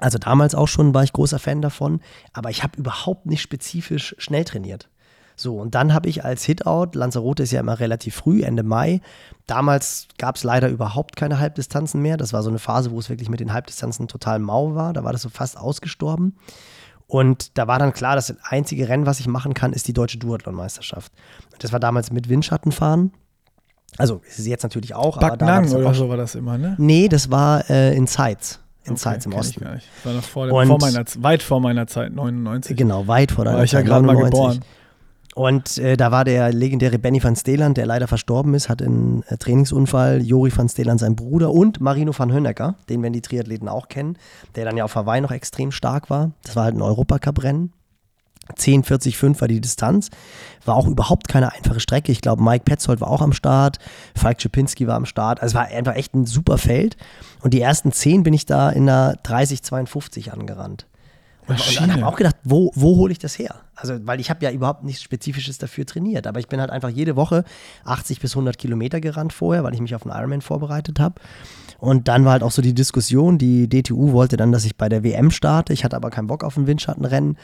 also damals auch schon war ich großer Fan davon, aber ich habe überhaupt nicht spezifisch schnell trainiert. So, und dann habe ich als Hitout, Lanzarote ist ja immer relativ früh, Ende Mai. Damals gab es leider überhaupt keine Halbdistanzen mehr. Das war so eine Phase, wo es wirklich mit den Halbdistanzen total mau war. Da war das so fast ausgestorben. Und da war dann klar, das einzige Rennen, was ich machen kann, ist die deutsche Duathlon-Meisterschaft. Das war damals mit Windschattenfahren. Also ist es jetzt natürlich auch. Backnang oder auch so war das immer, ne? Nee, das war äh, in Zeitz. In Zeitz im kenn ich Osten. gar nicht. War noch vor, dem, vor meiner, weit vor meiner Zeit, 99. Genau, weit vor deiner war ich ja Zeit, gerade mal 99. geboren. Und äh, da war der legendäre Benny van Steeland, der leider verstorben ist, hat einen äh, Trainingsunfall. Jori van Steeland, sein Bruder und Marino van Hönecker, den werden die Triathleten auch kennen, der dann ja auf Hawaii noch extrem stark war. Das war halt ein Europacup-Rennen. 10, 40, 5 war die Distanz. War auch überhaupt keine einfache Strecke. Ich glaube, Mike Petzold war auch am Start. Falk Schipinski war am Start. Also es war einfach echt ein super Feld. Und die ersten 10 bin ich da in einer 30, 52 angerannt. Und, und habe auch gedacht, wo, wo hole ich das her? Also, weil ich habe ja überhaupt nichts Spezifisches dafür trainiert. Aber ich bin halt einfach jede Woche 80 bis 100 Kilometer gerannt vorher, weil ich mich auf einen Ironman vorbereitet habe. Und dann war halt auch so die Diskussion, die DTU wollte dann, dass ich bei der WM starte. Ich hatte aber keinen Bock auf ein Windschattenrennen.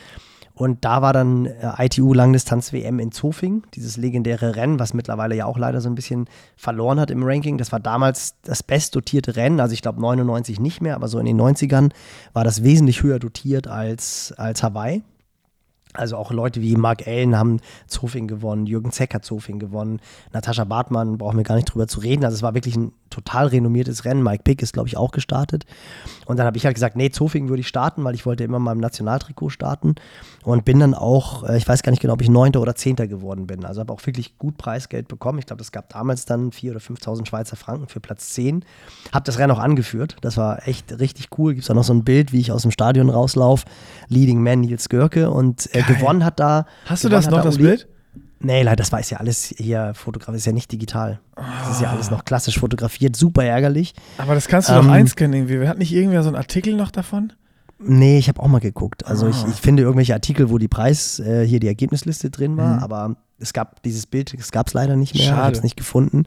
Und da war dann äh, ITU Langdistanz WM in Zofing, dieses legendäre Rennen, was mittlerweile ja auch leider so ein bisschen verloren hat im Ranking. Das war damals das bestdotierte Rennen, also ich glaube 99 nicht mehr, aber so in den 90ern war das wesentlich höher dotiert als, als Hawaii. Also auch Leute wie Mark Allen haben Zofing gewonnen, Jürgen Zeck hat Zofing gewonnen, Natascha Bartmann, brauchen wir gar nicht drüber zu reden. Also es war wirklich ein total renommiertes Rennen. Mike Pick ist, glaube ich, auch gestartet. Und dann habe ich halt gesagt, nee, Zofing würde ich starten, weil ich wollte immer mal im Nationaltrikot starten. Und bin dann auch, äh, ich weiß gar nicht genau, ob ich Neunter oder Zehnter geworden bin. Also habe auch wirklich gut Preisgeld bekommen. Ich glaube, es gab damals dann 4.000 oder 5.000 Schweizer Franken für Platz 10. Habe das Rennen auch angeführt. Das war echt richtig cool. Gibt es auch noch so ein Bild, wie ich aus dem Stadion rauslaufe. Leading Man Nils Görke. Und äh, Geil. gewonnen hat da. Hast du das noch, da das Uli- Bild? Nee, leider, das war ist ja alles hier fotografiert, ist ja nicht digital. Das ist ja alles noch klassisch fotografiert, super ärgerlich. Aber das kannst du Ähm, doch einscannen irgendwie. Hat nicht irgendwer so einen Artikel noch davon? Nee, ich habe auch mal geguckt. Also ich, Ah. ich finde irgendwelche Artikel, wo die Preis, äh, hier die Ergebnisliste drin war, Mhm. aber es gab dieses Bild, es gab es leider nicht mehr, ich habe es nicht gefunden.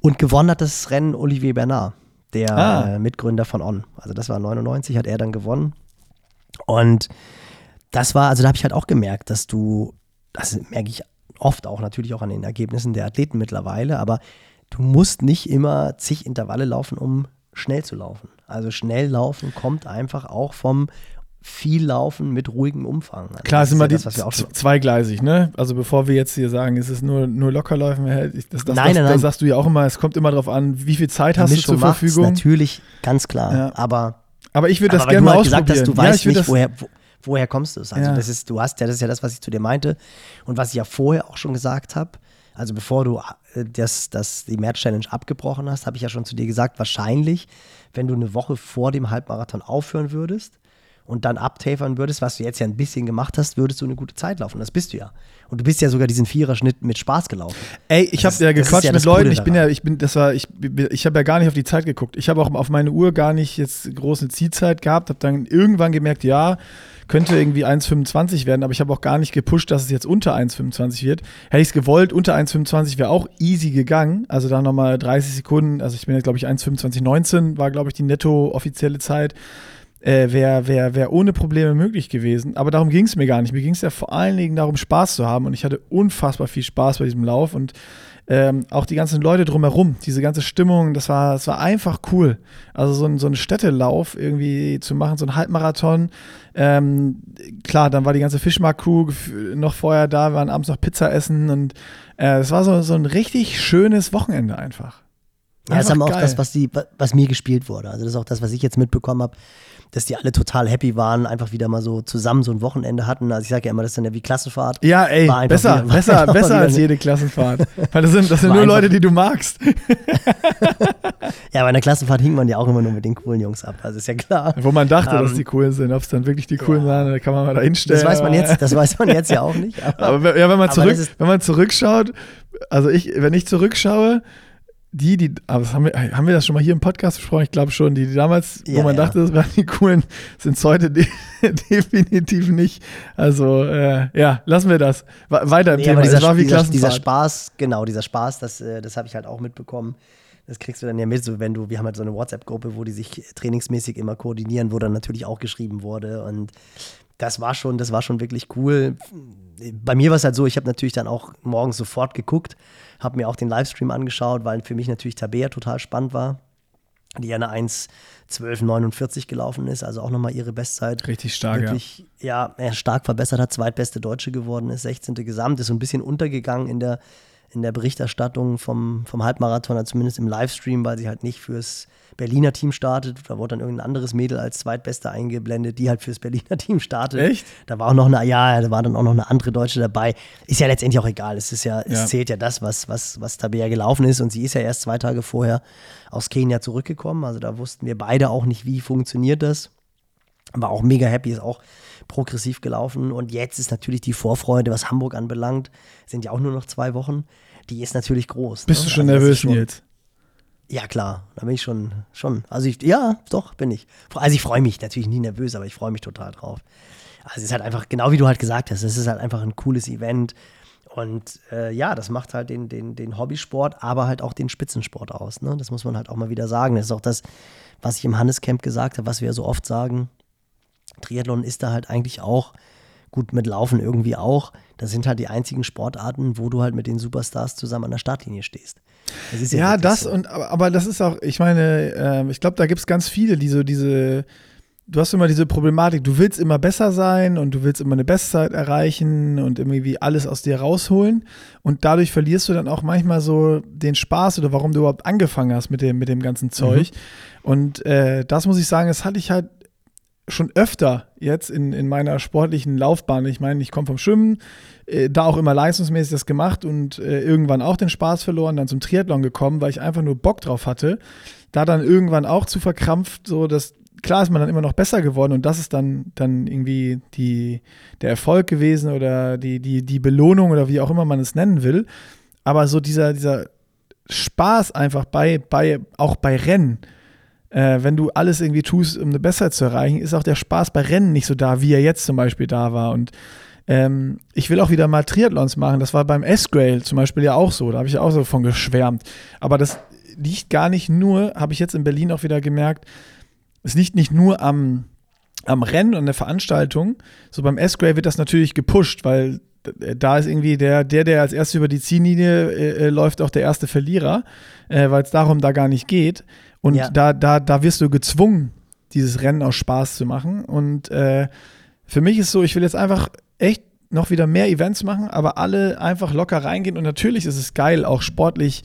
Und gewonnen hat das Rennen Olivier Bernard, der Ah. äh, Mitgründer von On. Also das war 99, hat er dann gewonnen. Und das war, also da habe ich halt auch gemerkt, dass du, das merke ich oft auch natürlich auch an den Ergebnissen der Athleten mittlerweile, aber du musst nicht immer zig Intervalle laufen, um schnell zu laufen. Also schnell laufen kommt einfach auch vom viel laufen mit ruhigem Umfang. Also Klar, sind ja wir die zweigleisig, ne? Also bevor wir jetzt hier sagen, es ist nur, nur Lockerläufen, das, das, nein, nein, nein. sagst du ja auch immer, es kommt immer darauf an, wie viel Zeit hast Mischung du zur Verfügung. Natürlich, ganz klar. Ja. Aber, aber ich würde das gerne mal halt ausprobieren. Gesagt, dass du weißt nicht, woher, wo, woher kommst du es? Also ja. das ist, du hast ja, das ist ja das, was ich zu dir meinte und was ich ja vorher auch schon gesagt habe. Also bevor du äh, das, das, die März Challenge abgebrochen hast, habe ich ja schon zu dir gesagt, wahrscheinlich, wenn du eine Woche vor dem Halbmarathon aufhören würdest, und dann abtafern würdest, was du jetzt ja ein bisschen gemacht hast, würdest du eine gute Zeit laufen. Das bist du ja. Und du bist ja sogar diesen Viererschnitt mit Spaß gelaufen. Ey, ich habe ja gequatscht ja mit Leuten. Ich bin ja, ich bin, das war, ich, ich habe ja gar nicht auf die Zeit geguckt. Ich habe auch auf meine Uhr gar nicht jetzt große Zielzeit gehabt. Habe dann irgendwann gemerkt, ja, könnte irgendwie 1,25 werden, aber ich habe auch gar nicht gepusht, dass es jetzt unter 1,25 wird. Hätte ich es gewollt, unter 1,25 wäre auch easy gegangen. Also da nochmal 30 Sekunden. Also ich bin jetzt, glaube ich, 1,25,19 war, glaube ich, die netto offizielle Zeit äh, wäre wär, wär ohne Probleme möglich gewesen. Aber darum ging es mir gar nicht. Mir ging es ja vor allen Dingen darum, Spaß zu haben. Und ich hatte unfassbar viel Spaß bei diesem Lauf. Und ähm, auch die ganzen Leute drumherum, diese ganze Stimmung, das war, das war einfach cool. Also so ein, so ein Städtelauf irgendwie zu machen, so ein Halbmarathon. Ähm, klar, dann war die ganze Fischmarkt-Crew noch vorher da, wir waren abends noch Pizza essen und äh, es war so, so ein richtig schönes Wochenende einfach. Ja, das ist aber auch das, was, die, was mir gespielt wurde. Also das ist auch das, was ich jetzt mitbekommen habe dass die alle total happy waren, einfach wieder mal so zusammen so ein Wochenende hatten. Also ich sage ja immer, das ist dann ja wie Klassenfahrt. Ja, ey, besser, wieder, besser, besser als jede Klassenfahrt. Weil das sind, das sind nur Leute, die du magst. ja, bei einer Klassenfahrt hing man ja auch immer nur mit den coolen Jungs ab, also ist ja klar. Wo man dachte, um, dass ähm, die cool sind. Ob es dann wirklich die coolen ja. waren, da kann man mal da hinstellen. Das weiß man jetzt, das weiß man jetzt ja auch nicht. Aber, aber ja, wenn man, zurück, wenn man zurückschaut, also ich, wenn ich zurückschaue, die, die, aber haben wir, haben wir das schon mal hier im Podcast besprochen? Ich glaube schon, die, die damals, ja, wo man ja. dachte, das waren die coolen, sind es heute de definitiv nicht. Also, äh, ja, lassen wir das. Weiter im nee, Thema. Dieser, war wie dieser, dieser Spaß, genau, dieser Spaß, das, äh, das habe ich halt auch mitbekommen. Das kriegst du dann ja mit, so wenn du, wir haben halt so eine WhatsApp-Gruppe, wo die sich trainingsmäßig immer koordinieren, wo dann natürlich auch geschrieben wurde. Und das war schon, das war schon wirklich cool. Bei mir war es halt so, ich habe natürlich dann auch morgens sofort geguckt habe mir auch den Livestream angeschaut, weil für mich natürlich Tabea total spannend war, die ja eine 1.12.49 gelaufen ist, also auch nochmal ihre Bestzeit. Richtig stark, wirklich, ja. ja. stark verbessert hat, zweitbeste Deutsche geworden ist, 16. Gesamt, ist so ein bisschen untergegangen in der, in der Berichterstattung vom, vom Halbmarathon, zumindest im Livestream, weil sie halt nicht fürs Berliner Team startet. Da wurde dann irgendein anderes Mädel als zweitbeste eingeblendet, die halt fürs Berliner Team startet. Echt? Da war auch noch eine, ja, da war dann auch noch eine andere Deutsche dabei. Ist ja letztendlich auch egal. Es ist ja, es ja. zählt ja das, was, was, was Tabea gelaufen ist. Und sie ist ja erst zwei Tage vorher aus Kenia zurückgekommen. Also da wussten wir beide auch nicht, wie funktioniert das. War auch mega happy, ist auch progressiv gelaufen. Und jetzt ist natürlich die Vorfreude, was Hamburg anbelangt, sind ja auch nur noch zwei Wochen. Die ist natürlich groß. Bist ne? du schon also, nervös, Nils? Ja, klar, da bin ich schon, schon. Also ich, ja, doch, bin ich. Also ich freue mich, natürlich nie nervös, aber ich freue mich total drauf. Also es ist halt einfach, genau wie du halt gesagt hast, es ist halt einfach ein cooles Event. Und äh, ja, das macht halt den, den, den Hobbysport, aber halt auch den Spitzensport aus. Ne? Das muss man halt auch mal wieder sagen. Das ist auch das, was ich im Hannescamp gesagt habe, was wir ja so oft sagen. Triathlon ist da halt eigentlich auch, gut, mit Laufen irgendwie auch. Das sind halt die einzigen Sportarten, wo du halt mit den Superstars zusammen an der Startlinie stehst. Das ja, ja das so. und aber das ist auch, ich meine, äh, ich glaube, da gibt es ganz viele, die so diese, du hast immer diese Problematik, du willst immer besser sein und du willst immer eine Bestzeit erreichen und irgendwie alles aus dir rausholen und dadurch verlierst du dann auch manchmal so den Spaß oder warum du überhaupt angefangen hast mit dem, mit dem ganzen Zeug. Mhm. Und äh, das muss ich sagen, das hatte ich halt schon öfter jetzt in, in meiner sportlichen Laufbahn. Ich meine, ich komme vom Schwimmen, äh, da auch immer leistungsmäßig das gemacht und äh, irgendwann auch den Spaß verloren, dann zum Triathlon gekommen, weil ich einfach nur Bock drauf hatte. Da dann irgendwann auch zu verkrampft, so dass klar ist man dann immer noch besser geworden und das ist dann, dann irgendwie die, der Erfolg gewesen oder die, die, die Belohnung oder wie auch immer man es nennen will. Aber so dieser, dieser Spaß einfach bei, bei, auch bei Rennen, äh, wenn du alles irgendwie tust, um eine Besserheit zu erreichen, ist auch der Spaß bei Rennen nicht so da, wie er jetzt zum Beispiel da war. Und ähm, ich will auch wieder mal Triathlons machen. Das war beim S-Grail zum Beispiel ja auch so. Da habe ich ja auch so von geschwärmt. Aber das liegt gar nicht nur, habe ich jetzt in Berlin auch wieder gemerkt, es liegt nicht nur am, am Rennen und der Veranstaltung, so beim S-Gray wird das natürlich gepusht, weil da ist irgendwie der, der, der als erstes über die Ziellinie äh, äh, läuft, auch der erste Verlierer, äh, weil es darum da gar nicht geht. Und ja. da, da, da wirst du gezwungen, dieses Rennen aus Spaß zu machen. Und äh, für mich ist so, ich will jetzt einfach echt noch wieder mehr Events machen, aber alle einfach locker reingehen. Und natürlich ist es geil, auch sportlich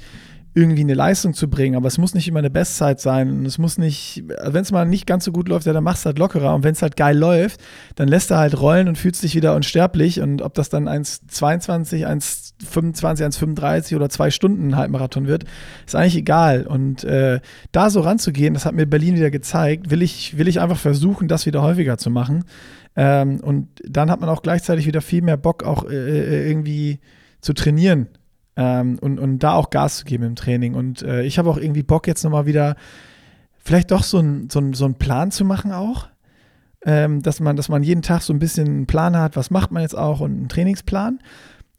irgendwie eine Leistung zu bringen, aber es muss nicht immer eine Bestzeit sein. Und es muss nicht, wenn es mal nicht ganz so gut läuft, ja, dann machst du halt lockerer. Und wenn es halt geil läuft, dann lässt er halt rollen und fühlst dich wieder unsterblich. Und ob das dann 1,22, 1,25, 1,35 oder zwei Stunden Halbmarathon wird, ist eigentlich egal. Und äh, da so ranzugehen, das hat mir Berlin wieder gezeigt, will ich, will ich einfach versuchen, das wieder häufiger zu machen. Ähm, und dann hat man auch gleichzeitig wieder viel mehr Bock, auch äh, äh irgendwie zu trainieren ähm, und, und da auch Gas zu geben im Training. Und äh, ich habe auch irgendwie Bock, jetzt nochmal wieder vielleicht doch so, ein, so, ein, so einen Plan zu machen auch. Ähm, dass, man, dass man jeden Tag so ein bisschen einen Plan hat, was macht man jetzt auch und einen Trainingsplan,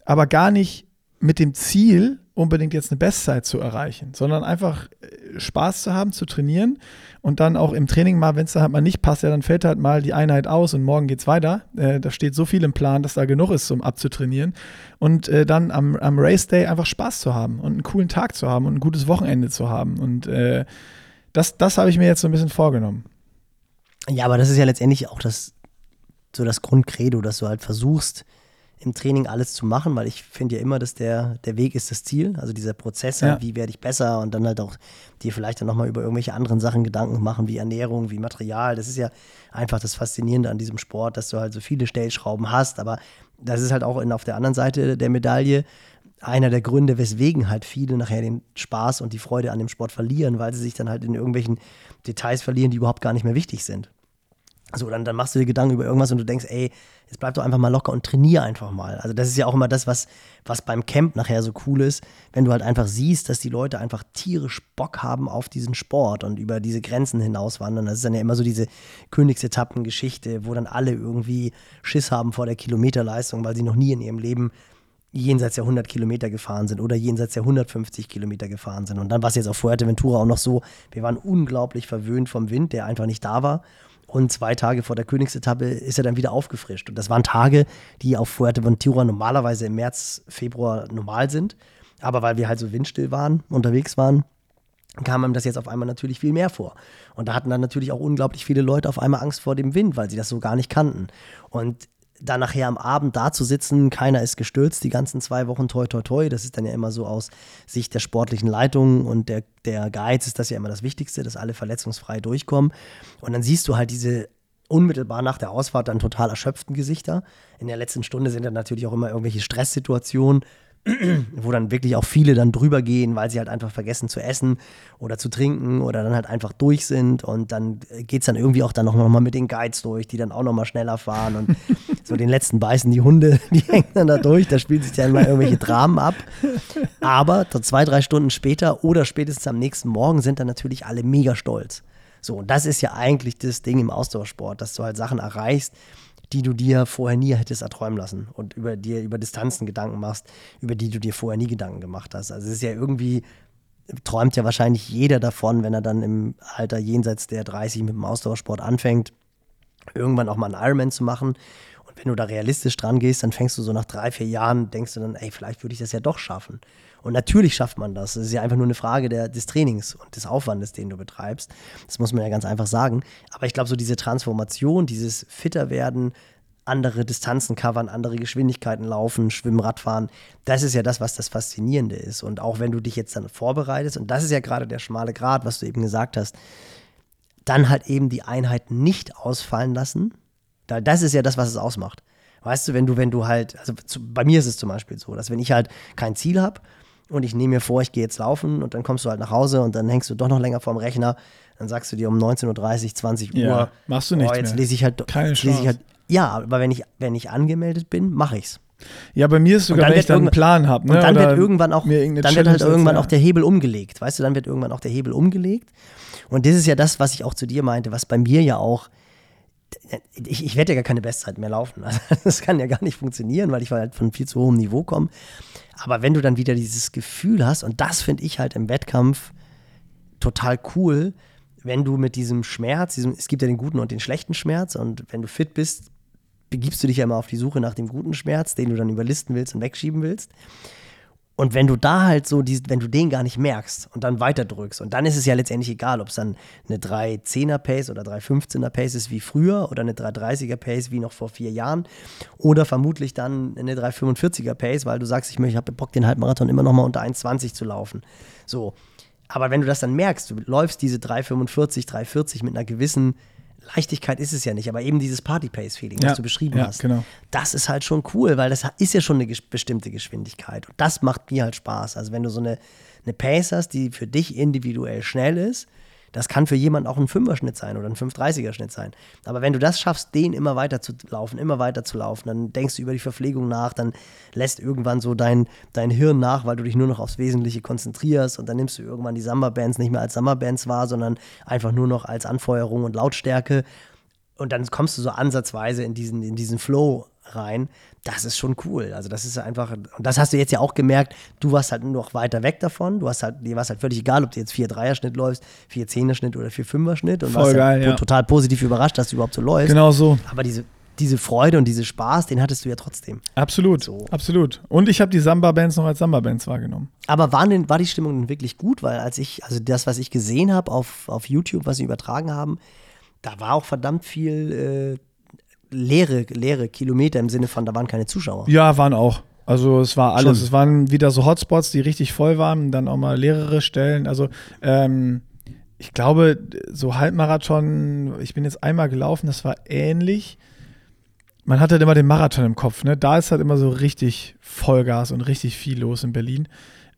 aber gar nicht mit dem Ziel, unbedingt jetzt eine Bestzeit zu erreichen, sondern einfach äh, Spaß zu haben, zu trainieren und dann auch im Training mal, wenn es da halt mal nicht passt, ja, dann fällt halt mal die Einheit aus und morgen geht es weiter. Äh, da steht so viel im Plan, dass da genug ist, um abzutrainieren. Und äh, dann am, am Race Day einfach Spaß zu haben und einen coolen Tag zu haben und ein gutes Wochenende zu haben. Und äh, das, das habe ich mir jetzt so ein bisschen vorgenommen. Ja, aber das ist ja letztendlich auch das, so das Grundcredo, dass du halt versuchst, im Training alles zu machen, weil ich finde ja immer, dass der, der Weg ist das Ziel. Also dieser Prozess, halt, ja. wie werde ich besser und dann halt auch dir vielleicht dann nochmal über irgendwelche anderen Sachen Gedanken machen, wie Ernährung, wie Material. Das ist ja einfach das Faszinierende an diesem Sport, dass du halt so viele Stellschrauben hast, aber das ist halt auch in, auf der anderen Seite der Medaille einer der Gründe, weswegen halt viele nachher den Spaß und die Freude an dem Sport verlieren, weil sie sich dann halt in irgendwelchen Details verlieren, die überhaupt gar nicht mehr wichtig sind. So, dann, dann machst du dir Gedanken über irgendwas und du denkst, ey, jetzt bleib doch einfach mal locker und trainier einfach mal. Also das ist ja auch immer das, was, was beim Camp nachher so cool ist, wenn du halt einfach siehst, dass die Leute einfach tierisch Bock haben auf diesen Sport und über diese Grenzen hinauswandern. Das ist dann ja immer so diese Königsetappengeschichte, wo dann alle irgendwie Schiss haben vor der Kilometerleistung, weil sie noch nie in ihrem Leben jenseits der 100 Kilometer gefahren sind oder jenseits der 150 Kilometer gefahren sind. Und dann war es jetzt auf Fuerteventura auch noch so, wir waren unglaublich verwöhnt vom Wind, der einfach nicht da war. Und zwei Tage vor der Königsetappe ist er dann wieder aufgefrischt. Und das waren Tage, die auf Fuerteventura normalerweise im März, Februar normal sind. Aber weil wir halt so windstill waren, unterwegs waren, kam ihm das jetzt auf einmal natürlich viel mehr vor. Und da hatten dann natürlich auch unglaublich viele Leute auf einmal Angst vor dem Wind, weil sie das so gar nicht kannten. Und dann nachher am Abend da zu sitzen, keiner ist gestürzt, die ganzen zwei Wochen toi toi toi, das ist dann ja immer so aus Sicht der sportlichen Leitung und der, der Guides ist das ja immer das Wichtigste, dass alle verletzungsfrei durchkommen. Und dann siehst du halt diese unmittelbar nach der Ausfahrt dann total erschöpften Gesichter. In der letzten Stunde sind dann natürlich auch immer irgendwelche Stresssituationen, wo dann wirklich auch viele dann drüber gehen, weil sie halt einfach vergessen zu essen oder zu trinken oder dann halt einfach durch sind und dann geht es dann irgendwie auch dann noch mal mit den Guides durch, die dann auch noch mal schneller fahren und so den letzten beißen die Hunde, die hängen dann da durch, da spielt sich dann mal irgendwelche Dramen ab. Aber zwei, drei Stunden später oder spätestens am nächsten Morgen sind dann natürlich alle mega stolz. So, und das ist ja eigentlich das Ding im Ausdauersport, dass du halt Sachen erreichst, die du dir vorher nie hättest erträumen lassen und über dir über Distanzen Gedanken machst, über die du dir vorher nie Gedanken gemacht hast. Also es ist ja irgendwie träumt ja wahrscheinlich jeder davon, wenn er dann im Alter jenseits der 30 mit dem Ausdauersport anfängt, irgendwann auch mal einen Ironman zu machen. Wenn du da realistisch dran gehst, dann fängst du so nach drei, vier Jahren, denkst du dann, ey, vielleicht würde ich das ja doch schaffen. Und natürlich schafft man das. Es ist ja einfach nur eine Frage der, des Trainings und des Aufwandes, den du betreibst. Das muss man ja ganz einfach sagen. Aber ich glaube, so diese Transformation, dieses fitter werden, andere Distanzen covern, andere Geschwindigkeiten laufen, schwimmen, Radfahren. Das ist ja das, was das Faszinierende ist. Und auch wenn du dich jetzt dann vorbereitest, und das ist ja gerade der schmale Grat, was du eben gesagt hast, dann halt eben die Einheiten nicht ausfallen lassen. Das ist ja das, was es ausmacht. Weißt du, wenn du, wenn du halt, also zu, bei mir ist es zum Beispiel so, dass wenn ich halt kein Ziel habe und ich nehme mir vor, ich gehe jetzt laufen und dann kommst du halt nach Hause und dann hängst du doch noch länger vorm Rechner, dann sagst du dir um 19.30 Uhr, 20 Uhr, ja, machst du nicht. Oh, jetzt lese ich halt. Keine Chance. Ich halt, ja, aber wenn ich, wenn ich angemeldet bin, mache ich's. Ja, bei mir ist es sogar, wenn ich dann einen Plan habe. Ne? Und dann Oder wird irgendwann auch, dann wird halt irgendwann ja. auch der Hebel umgelegt. Weißt du, dann wird irgendwann auch der Hebel umgelegt. Und das ist ja das, was ich auch zu dir meinte, was bei mir ja auch ich, ich werde ja gar keine Bestzeit mehr laufen. Also, das kann ja gar nicht funktionieren, weil ich halt von viel zu hohem Niveau komme. Aber wenn du dann wieder dieses Gefühl hast, und das finde ich halt im Wettkampf total cool, wenn du mit diesem Schmerz, diesem, es gibt ja den guten und den schlechten Schmerz und wenn du fit bist, begibst du dich ja immer auf die Suche nach dem guten Schmerz, den du dann überlisten willst und wegschieben willst. Und wenn du da halt so, wenn du den gar nicht merkst und dann weiter drückst, und dann ist es ja letztendlich egal, ob es dann eine 310er Pace oder 315er Pace ist wie früher oder eine 330er Pace wie noch vor vier Jahren oder vermutlich dann eine 345er Pace, weil du sagst, ich, ich habe Bock, den Halbmarathon immer noch mal unter 1,20 zu laufen. So. Aber wenn du das dann merkst, du läufst diese 345, 340 mit einer gewissen Leichtigkeit ist es ja nicht, aber eben dieses Party-Pace-Feeling, ja, was du beschrieben ja, hast, genau. das ist halt schon cool, weil das ist ja schon eine bestimmte Geschwindigkeit. Und das macht mir halt Spaß. Also wenn du so eine, eine Pace hast, die für dich individuell schnell ist, das kann für jemanden auch ein Fünfer-Schnitt sein oder ein 530er-Schnitt sein. Aber wenn du das schaffst, den immer weiter zu laufen, immer weiter zu laufen, dann denkst du über die Verpflegung nach, dann lässt irgendwann so dein, dein Hirn nach, weil du dich nur noch aufs Wesentliche konzentrierst und dann nimmst du irgendwann die Samba-Bands nicht mehr als Samba-Bands wahr, sondern einfach nur noch als Anfeuerung und Lautstärke. Und dann kommst du so ansatzweise in diesen, in diesen Flow rein, das ist schon cool. Also das ist einfach, und das hast du jetzt ja auch gemerkt, du warst halt noch weiter weg davon. Du hast halt, dir war es halt völlig egal, ob du jetzt 4-3er-Schnitt läufst, 4-10er-Schnitt oder 4-5er-Schnitt und Voll warst geil, halt ja. total positiv überrascht, dass du überhaupt so läufst. Genau so. Aber diese, diese Freude und diese Spaß, den hattest du ja trotzdem. Absolut, So. absolut. Und ich habe die Samba-Bands noch als Samba-Bands wahrgenommen. Aber waren denn, war die Stimmung denn wirklich gut? Weil als ich, also das, was ich gesehen habe auf, auf YouTube, was sie übertragen haben, da war auch verdammt viel äh, leere, leere Kilometer im Sinne von, da waren keine Zuschauer. Ja, waren auch. Also es war alles. Schon. Es waren wieder so Hotspots, die richtig voll waren, dann auch mal leerere Stellen. Also ähm, ich glaube, so Halbmarathon, ich bin jetzt einmal gelaufen, das war ähnlich. Man hat halt immer den Marathon im Kopf, ne? Da ist halt immer so richtig Vollgas und richtig viel los in Berlin.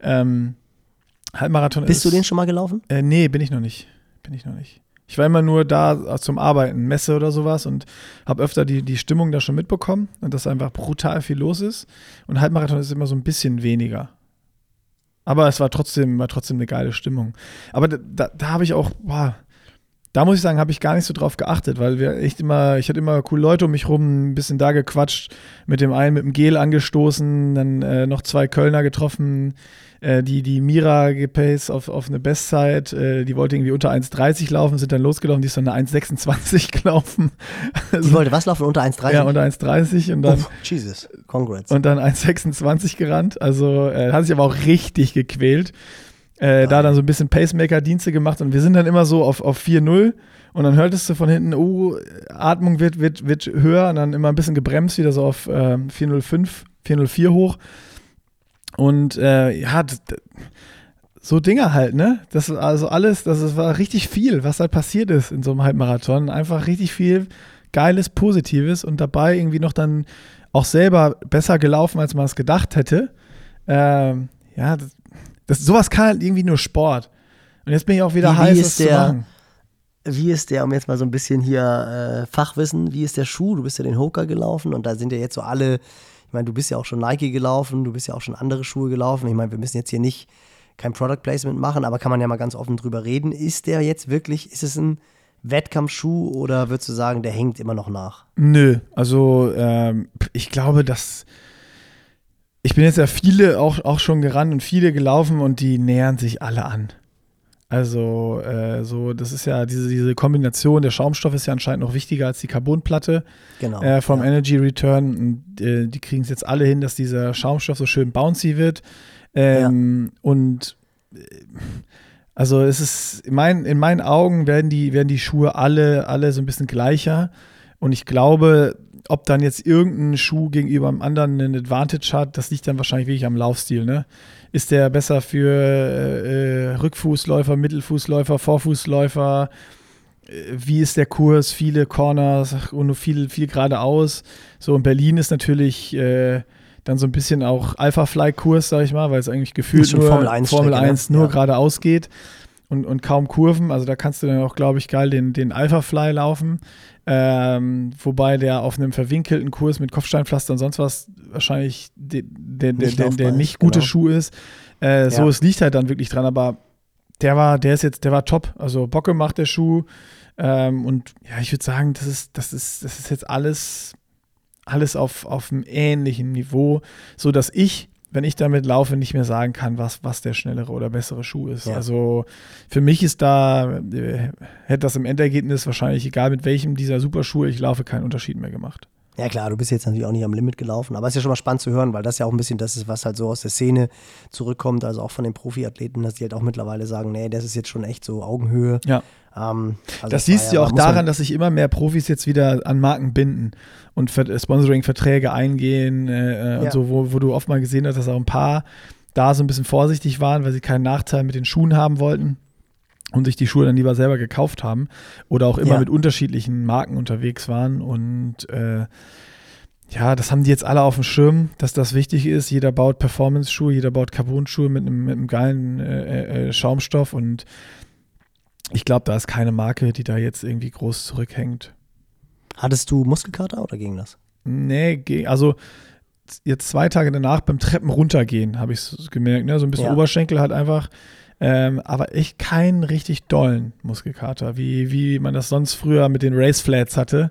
Ähm, Halbmarathon Bist ist. du den schon mal gelaufen? Äh, nee, bin ich noch nicht. Bin ich noch nicht. Ich war immer nur da zum Arbeiten, Messe oder sowas und habe öfter die, die Stimmung da schon mitbekommen und dass einfach brutal viel los ist. Und Halbmarathon ist immer so ein bisschen weniger. Aber es war trotzdem, war trotzdem eine geile Stimmung. Aber da, da, da habe ich auch, boah, da muss ich sagen, habe ich gar nicht so drauf geachtet, weil wir echt immer, ich hatte immer coole Leute um mich rum, ein bisschen da gequatscht, mit dem einen mit dem Gel angestoßen, dann äh, noch zwei Kölner getroffen, äh, die, die Mira gepaced auf, auf eine Bestzeit, äh, die wollte irgendwie unter 1,30 laufen, sind dann losgelaufen, die ist dann eine 1,26 gelaufen. Die wollte was laufen? Unter 1,30? ja, unter 1,30 und dann, Uff, Jesus, congrats. und dann 1,26 gerannt. Also äh, hat sich aber auch richtig gequält. Äh, da dann so ein bisschen Pacemaker-Dienste gemacht und wir sind dann immer so auf, auf 4-0 und dann hörtest du von hinten, oh, Atmung wird, wird, wird höher und dann immer ein bisschen gebremst, wieder so auf äh, 405, 404 hoch. Und äh, ja, so Dinger halt, ne? Das ist also alles, das war richtig viel, was halt passiert ist in so einem Halbmarathon. Einfach richtig viel Geiles, Positives und dabei irgendwie noch dann auch selber besser gelaufen, als man es gedacht hätte. Ähm, ja, das, das, sowas kann halt irgendwie nur Sport. Und jetzt bin ich auch wieder Wie- wie heiß, ist das zu der- machen. Wie ist der, um jetzt mal so ein bisschen hier äh, Fachwissen, wie ist der Schuh? Du bist ja den Hoka gelaufen und da sind ja jetzt so alle, ich meine, du bist ja auch schon Nike gelaufen, du bist ja auch schon andere Schuhe gelaufen. Ich meine, wir müssen jetzt hier nicht kein Product Placement machen, aber kann man ja mal ganz offen drüber reden. Ist der jetzt wirklich, ist es ein Wettkampfschuh oder würdest du sagen, der hängt immer noch nach? Nö, also ähm, ich glaube, dass ich bin jetzt ja viele auch, auch schon gerannt und viele gelaufen und die nähern sich alle an. Also äh, so, das ist ja diese, diese Kombination, der Schaumstoff ist ja anscheinend noch wichtiger als die Carbonplatte Genau. äh, vom ja. Energy Return. Und, äh, die kriegen es jetzt alle hin, dass dieser Schaumstoff so schön bouncy wird. Ähm, Und äh, also es ist, in, mein, in meinen Augen werden die, werden die Schuhe alle, alle so ein bisschen gleicher. Und ich glaube, ob dann jetzt irgendein Schuh gegenüber einem anderen einen Advantage hat, das liegt dann wahrscheinlich wirklich am Laufstil. Ne? Ist der besser für äh, äh, Rückfußläufer, Mittelfußläufer, Vorfußläufer? Äh, Wie ist der Kurs? Viele Corners und nur viel, viel geradeaus. So in Berlin ist natürlich äh, dann so ein bisschen auch Alpha-Fly-Kurs, sag ich mal, weil es eigentlich gefühlt nur Formel 1 Formel Strecke, ne? 1 nur Ja. geradeaus geht und, und kaum Kurven. Also da kannst du dann auch, glaube ich, geil den, den Alpha-Fly laufen. Ähm, wobei der auf einem verwinkelten Kurs mit Kopfsteinpflaster und sonst was wahrscheinlich de, der, der, Nicht der, der nicht gute genau. Schuh ist. Äh, so, Ja. es liegt halt dann wirklich dran, aber der war, der ist jetzt, der war top. Also Bock gemacht, der Schuh. Ähm, und ja, ich würde sagen, das ist, das ist, das ist jetzt alles, alles auf, auf einem ähnlichen Niveau, so dass ich wenn ich damit laufe, nicht mehr sagen kann, was, was der schnellere oder bessere Schuh ist. Ja. Also für mich ist da, äh, hätte das im Endergebnis wahrscheinlich, egal mit welchem dieser Superschuhe ich laufe, keinen Unterschied mehr gemacht. Ja klar, du bist jetzt natürlich auch nicht am Limit gelaufen, aber es ist ja schon mal spannend zu hören, weil das ja auch ein bisschen das ist, was halt so aus der Szene zurückkommt, also auch von den Profiathleten, dass die halt auch mittlerweile sagen, nee, das ist jetzt schon echt so Augenhöhe. Ja. Ähm, also das siehst du ja auch daran, dass sich immer mehr Profis jetzt wieder an Marken binden und Ver- Sponsoring-Verträge eingehen äh, äh, und Ja. so, wo, wo du oft mal gesehen hast, dass auch ein paar da so ein bisschen vorsichtig waren, weil sie keinen Nachteil mit den Schuhen haben wollten und sich die Schuhe dann lieber selber gekauft haben oder auch immer Ja. mit unterschiedlichen Marken unterwegs waren und äh, ja, das haben die jetzt alle auf dem Schirm, dass das wichtig ist. Jeder baut Performance-Schuhe, jeder baut Carbon-Schuhe mit einem, mit einem geilen äh, äh, Schaumstoff und ich glaube, da ist keine Marke, die da jetzt irgendwie groß zurückhängt. Hattest du Muskelkater oder ging das? Nee, also jetzt zwei Tage danach beim Treppen runtergehen, habe ich es gemerkt. Ne? So ein bisschen Ja. Oberschenkel halt einfach. Ähm, aber echt keinen richtig dollen Muskelkater, wie, wie man das sonst früher mit den Race Flats hatte.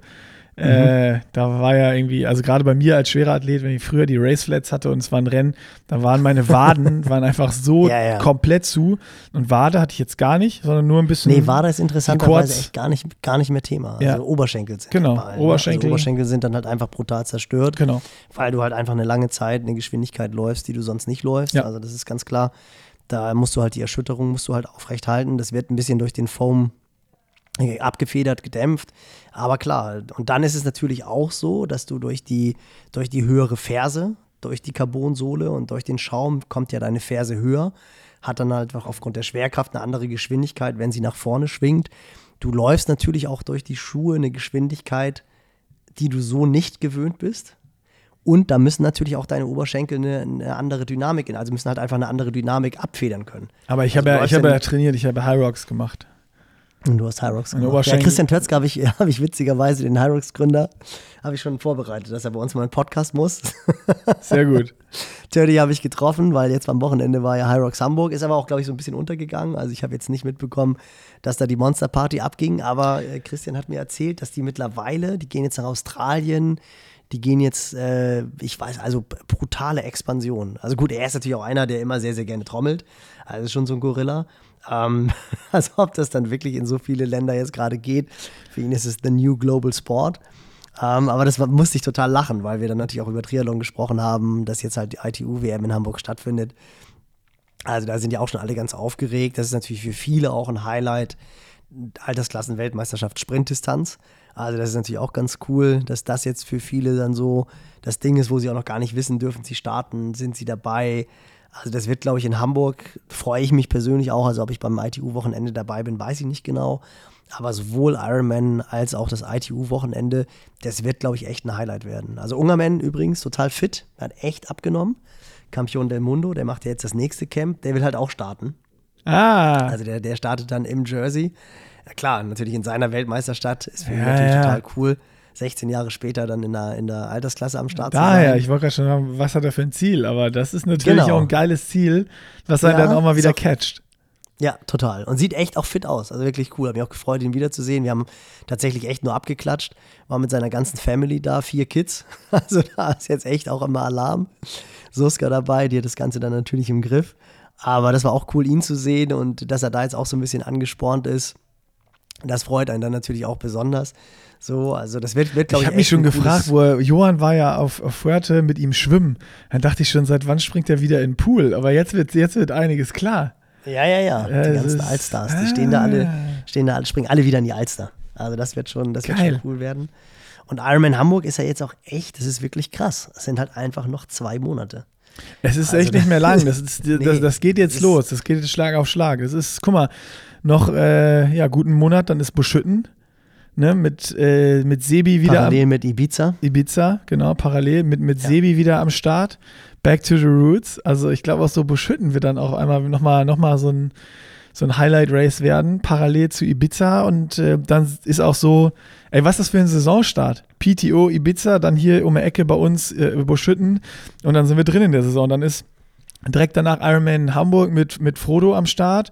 Äh, da war ja irgendwie, also gerade bei mir als schwerer Athlet, wenn ich früher die Race Flats hatte und es war ein Rennen, da waren meine Waden waren einfach so Ja, ja. komplett zu. Und Wade hatte ich jetzt gar nicht, sondern nur ein bisschen. Nee, Wade ist interessanterweise echt gar nicht, gar nicht mehr Thema. Also Ja. Oberschenkel sind Genau, halt ne? Oberschenkel. Also Oberschenkel sind dann halt einfach brutal zerstört, Genau. weil du halt einfach eine lange Zeit eine Geschwindigkeit läufst, die du sonst nicht läufst. Also das ist ganz klar. Da musst du halt die Erschütterung musst du halt aufrecht halten. Das wird ein bisschen durch den Foam äh, abgefedert, gedämpft. Aber klar, und dann ist es natürlich auch so, dass du durch die, durch die höhere Ferse, durch die Carbonsohle und durch den Schaum kommt ja deine Ferse höher, hat dann halt auch aufgrund der Schwerkraft eine andere Geschwindigkeit, wenn sie nach vorne schwingt. Du läufst natürlich auch durch die Schuhe eine Geschwindigkeit, die du so nicht gewöhnt bist. Und da müssen natürlich auch deine Oberschenkel eine, eine andere Dynamik, in- also müssen halt einfach eine andere Dynamik abfedern können. Aber ich Also habe ja, ich habe ja trainiert, ich habe High Rocks gemacht. Und du hast Hyrox Meine gemacht. Ja, Christian Tötzke habe ich, hab ich witzigerweise, den Hyrox-Gründer, habe ich schon vorbereitet, dass er bei uns mal einen Podcast muss. Sehr gut. Tördi habe ich getroffen, weil jetzt am Wochenende war ja Hyrox Hamburg, ist aber auch, glaube ich, so ein bisschen untergegangen. Also ich habe jetzt nicht mitbekommen, dass da die Monster Party abging, aber äh, Christian hat mir erzählt, dass die mittlerweile, die gehen jetzt nach Australien, die gehen jetzt, äh, ich weiß, also brutale Expansion. Also gut, er ist natürlich auch einer, der immer sehr, sehr gerne trommelt. Also schon so ein Gorilla. Ähm, also ob das dann wirklich in so viele Länder jetzt gerade geht, für ihn ist es the new global sport. Ähm, aber das musste ich total lachen, weil wir dann natürlich auch über Triathlon gesprochen haben, dass jetzt halt die ITU-WM in Hamburg stattfindet. Also da sind ja auch schon alle ganz aufgeregt. Das ist natürlich für viele auch ein Highlight. Altersklassen-Weltmeisterschaft Sprintdistanz. Also das ist natürlich auch ganz cool, dass das jetzt für viele dann so das Ding ist, wo sie auch noch gar nicht wissen, dürfen sie starten, sind sie dabei. Also das wird, glaube ich, in Hamburg, freue ich mich persönlich auch. Also ob ich beim ITU-Wochenende dabei bin, weiß ich nicht genau. Aber sowohl Ironman als auch das ITU-Wochenende, das wird, glaube ich, echt ein Highlight werden. Also Ungerman übrigens total fit, hat echt abgenommen. Campion del Mundo, der macht ja jetzt das nächste Camp, der will halt auch starten. Ah, Also der, der startet dann im Jersey. Ja klar, natürlich in seiner Weltmeisterstadt ist für ihn Ja, natürlich ja. total cool. 16 Jahre später dann in der, in der Altersklasse am Start daher, zu ich wollte gerade schon sagen, was hat er für ein Ziel? Aber das ist natürlich Genau. auch ein geiles Ziel, was er Ja, dann auch mal wieder auch- catcht. Ja, total. Und sieht echt auch fit aus. Also wirklich cool. Hab mich auch gefreut, ihn wiederzusehen. Wir haben tatsächlich echt nur abgeklatscht. War mit seiner ganzen Family da, vier Kids. Also da ist jetzt echt auch immer Alarm. Suska dabei, die hat das Ganze dann natürlich im Griff. Aber das war auch cool, ihn zu sehen und dass er da jetzt auch so ein bisschen angespornt ist. Das freut einen dann natürlich auch besonders. So, also das wird, wird glaube Ich ich, habe mich schon gefragt, wo er, Johann war ja auf, auf Fuerte mit ihm schwimmen. Dann dachte ich schon, seit wann springt er wieder in den Pool? Aber jetzt wird, jetzt wird einiges klar. Ja, ja, ja. Die das ganzen Allstars, die stehen da alle, Ah. stehen da alle, springen alle wieder in die Alster. Also das wird schon, das wird Geil. schon cool werden. Und Ironman Hamburg ist ja jetzt auch echt, das ist wirklich krass. Es sind halt einfach noch zwei Monate. Es ist Also echt nicht mehr lang. Das, ist, das, Nee, das geht jetzt das- los. Das geht jetzt Schlag auf Schlag. Es ist, guck mal, noch äh, ja, guten Monat, dann ist Buschütten. Ne, mit, äh, mit Sebi wieder Parallel mit Ibiza. am Ibiza, genau, parallel mit, mit Ja. Sebi wieder am Start. Back to the Roots. Also ich glaube auch so Buschütten wird dann auch einmal nochmal noch mal so ein, so ein Highlight-Race werden, parallel zu Ibiza. Und äh, dann ist auch so, ey, was ist das für ein Saisonstart? PTO Ibiza, dann hier um die Ecke bei uns äh, Buschütten und dann sind wir drin in der Saison. Dann ist direkt danach Ironman Hamburg mit, mit Frodo am Start.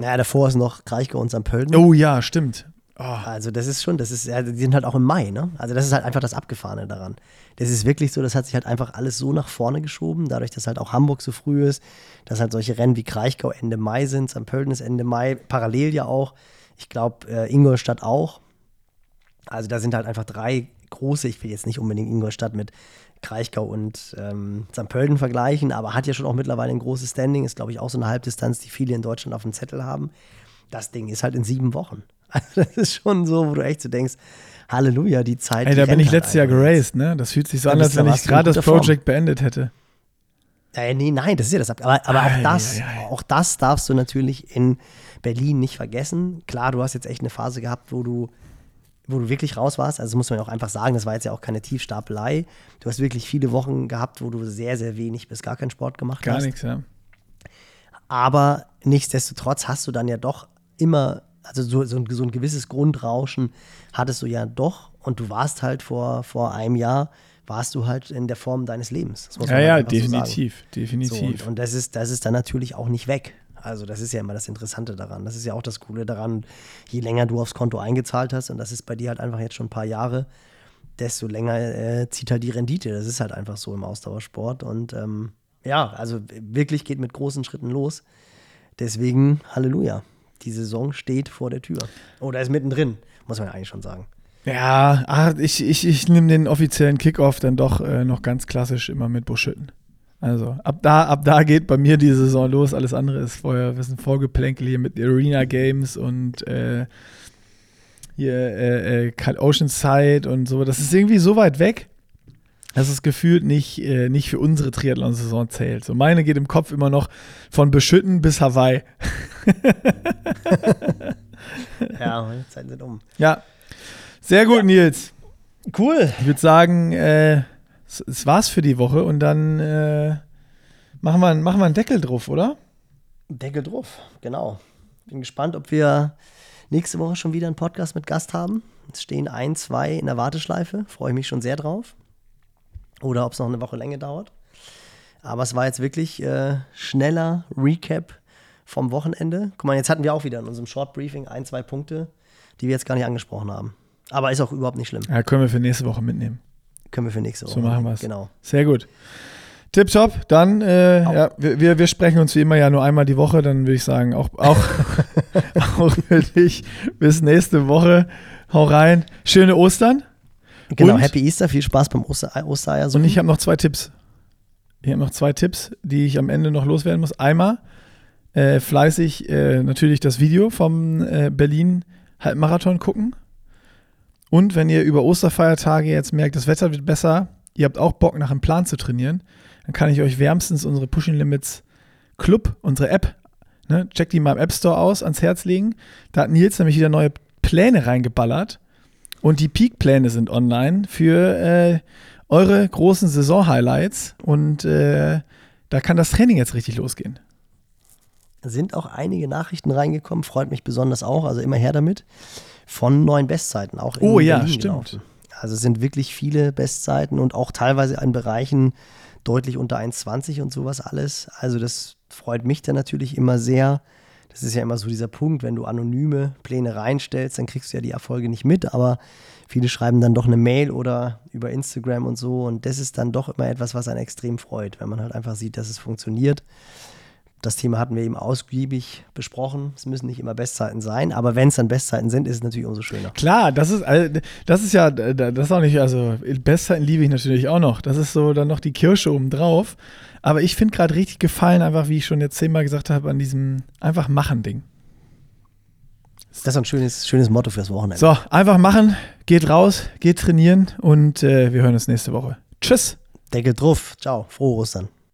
Ja, davor ist noch Kraichgau und St. Pölten. Oh ja, stimmt. Oh. Also das ist schon, das ist, ja, die sind halt auch im Mai, ne? Also das ist halt einfach das Abgefahrene daran. Das ist wirklich so, das hat sich halt einfach alles so nach vorne geschoben, dadurch, dass halt auch Hamburg so früh ist, dass halt solche Rennen wie Kraichgau Ende Mai sind, St. Pölten ist Ende Mai, parallel ja auch. Ich glaube, äh, Ingolstadt auch. Also da sind halt einfach drei große, ich will jetzt nicht unbedingt Ingolstadt mit Kraichgau und ähm, St. Pölten vergleichen, aber hat ja schon auch mittlerweile ein großes Standing, ist glaube ich auch so eine Halbdistanz, die viele in Deutschland auf dem Zettel haben. Das Ding ist halt in sieben Wochen. Also das ist schon so, wo du echt so denkst, Halleluja, die Zeit. Ey, da bin ich halt letztes Jahr geraced, ne? Das fühlt sich so an, als wenn ich gerade das. Project beendet hätte. Äh, nee, nein, das ist ja das. Aber, aber auch, das, ei, ei. auch das darfst du natürlich in Berlin nicht vergessen. Klar, du hast jetzt echt eine Phase gehabt, wo du, wo du wirklich raus warst. Also muss man ja auch einfach sagen, das war jetzt ja auch keine Tiefstapelei. Du hast wirklich viele Wochen gehabt, wo du sehr, sehr wenig bis gar keinen Sport gemacht Gar hast. nichts, ja. Aber nichtsdestotrotz hast du dann ja doch immer, also so, so, ein, so ein gewisses Grundrauschen hattest du ja doch. Und du warst halt vor, vor einem Jahr, warst du halt in der Form deines Lebens. Ja, ja, halt sagen. definitiv, So, definitiv. und, und das, ist, das ist dann natürlich auch nicht weg. Also das ist ja immer das Interessante daran. Das ist ja auch das Coole daran, je länger du aufs Konto eingezahlt hast, und das ist bei dir halt einfach jetzt schon ein paar Jahre, desto länger äh, zieht halt die Rendite. Das ist halt einfach so im Ausdauersport. Und ähm, ja, also wirklich geht mit großen Schritten los. Deswegen, Halleluja. Die Saison steht vor der Tür. Oder ist mittendrin, muss man ja eigentlich schon sagen. Ja, ach, ich, ich, ich nehme den offiziellen Kickoff dann doch äh, noch ganz klassisch immer mit Buschütten. Also ab da, ab da geht bei mir die Saison los. Alles andere ist vorher, wir sind Vorgeplänkel hier mit Arena Games und äh, hier äh, äh, Oceanside und so. Das ist irgendwie so weit weg, dass es gefühlt nicht, äh, nicht für unsere Triathlon-Saison zählt. So meine geht im Kopf immer noch von Beschütten bis Hawaii. Ja, die Zeiten sind um. Ja, sehr gut, Nils. Cool. Ich würde sagen, äh, es, es war's für die Woche und dann äh, machen, wir, machen wir einen Deckel drauf, oder? Deckel drauf, genau. Bin gespannt, ob wir nächste Woche schon wieder einen Podcast mit Gast haben. Es stehen ein, zwei in der Warteschleife. Freue ich mich schon sehr drauf. Oder ob es noch eine Woche länger dauert. Aber es war jetzt wirklich äh, schneller Recap vom Wochenende. Guck mal, jetzt hatten wir auch wieder in unserem Short Briefing ein, zwei Punkte, die wir jetzt gar nicht angesprochen haben. Aber ist auch überhaupt nicht schlimm. Ja, können wir für nächste Woche mitnehmen. Können wir für nächste Woche. So machen wir's. Genau. Sehr gut. Tipptopp, dann, äh, ja, wir, wir- wir sprechen uns wie immer ja nur einmal die Woche, dann würde ich sagen, auch, auch, auch für dich bis nächste Woche. Hau rein. Schöne Ostern. Genau, Und? Happy Easter, viel Spaß beim Oster Ostereier. Und ich habe noch zwei Tipps. Ich habe noch zwei Tipps, die ich am Ende noch loswerden muss. Einmal äh, fleißig äh, natürlich das Video vom äh, Berlin Halbmarathon gucken. Und wenn ihr über Osterfeiertage jetzt merkt, das Wetter wird besser, ihr habt auch Bock nach einem Plan zu trainieren, dann kann ich euch wärmstens unsere Pushing Limits Club, unsere App, ne, checkt die mal im App Store aus, ans Herz legen. Da hat Nils nämlich wieder neue Pläne reingeballert. Und die Peak-Pläne sind online für äh, eure großen Saison-Highlights. Und äh, da kann das Training jetzt richtig losgehen. sind auch einige Nachrichten reingekommen, freut mich besonders auch, also immer her damit, von neuen Bestzeiten, auch in Oh ja, Berlin stimmt. gelaufen. Also es sind wirklich viele Bestzeiten und auch teilweise in Bereichen deutlich unter 1,20 und sowas alles. Also das freut mich dann natürlich immer sehr. Das ist ja immer so dieser Punkt, wenn du anonyme Pläne reinstellst, dann kriegst du ja die Erfolge nicht mit, aber viele schreiben dann doch eine Mail oder über Instagram und so und das ist dann doch immer etwas, was einen extrem freut, wenn man halt einfach sieht, dass es funktioniert. Das Thema hatten wir eben ausgiebig besprochen. Es müssen nicht immer Bestzeiten sein, aber wenn es dann Bestzeiten sind, ist es natürlich umso schöner. Klar, das ist, also, das ist ja, das ist auch nicht, also Bestzeiten liebe ich natürlich auch noch. Das ist so dann noch die Kirsche oben drauf. Aber ich finde gerade richtig gefallen, einfach wie ich schon jetzt zehnmal gesagt habe, an diesem einfach machen Ding. Das ist ein schönes, schönes Motto fürs Wochenende. So, einfach machen, geht raus, geht trainieren und äh, wir hören uns nächste Woche. Tschüss. Deckel drauf. Ciao. Frohe Ostern.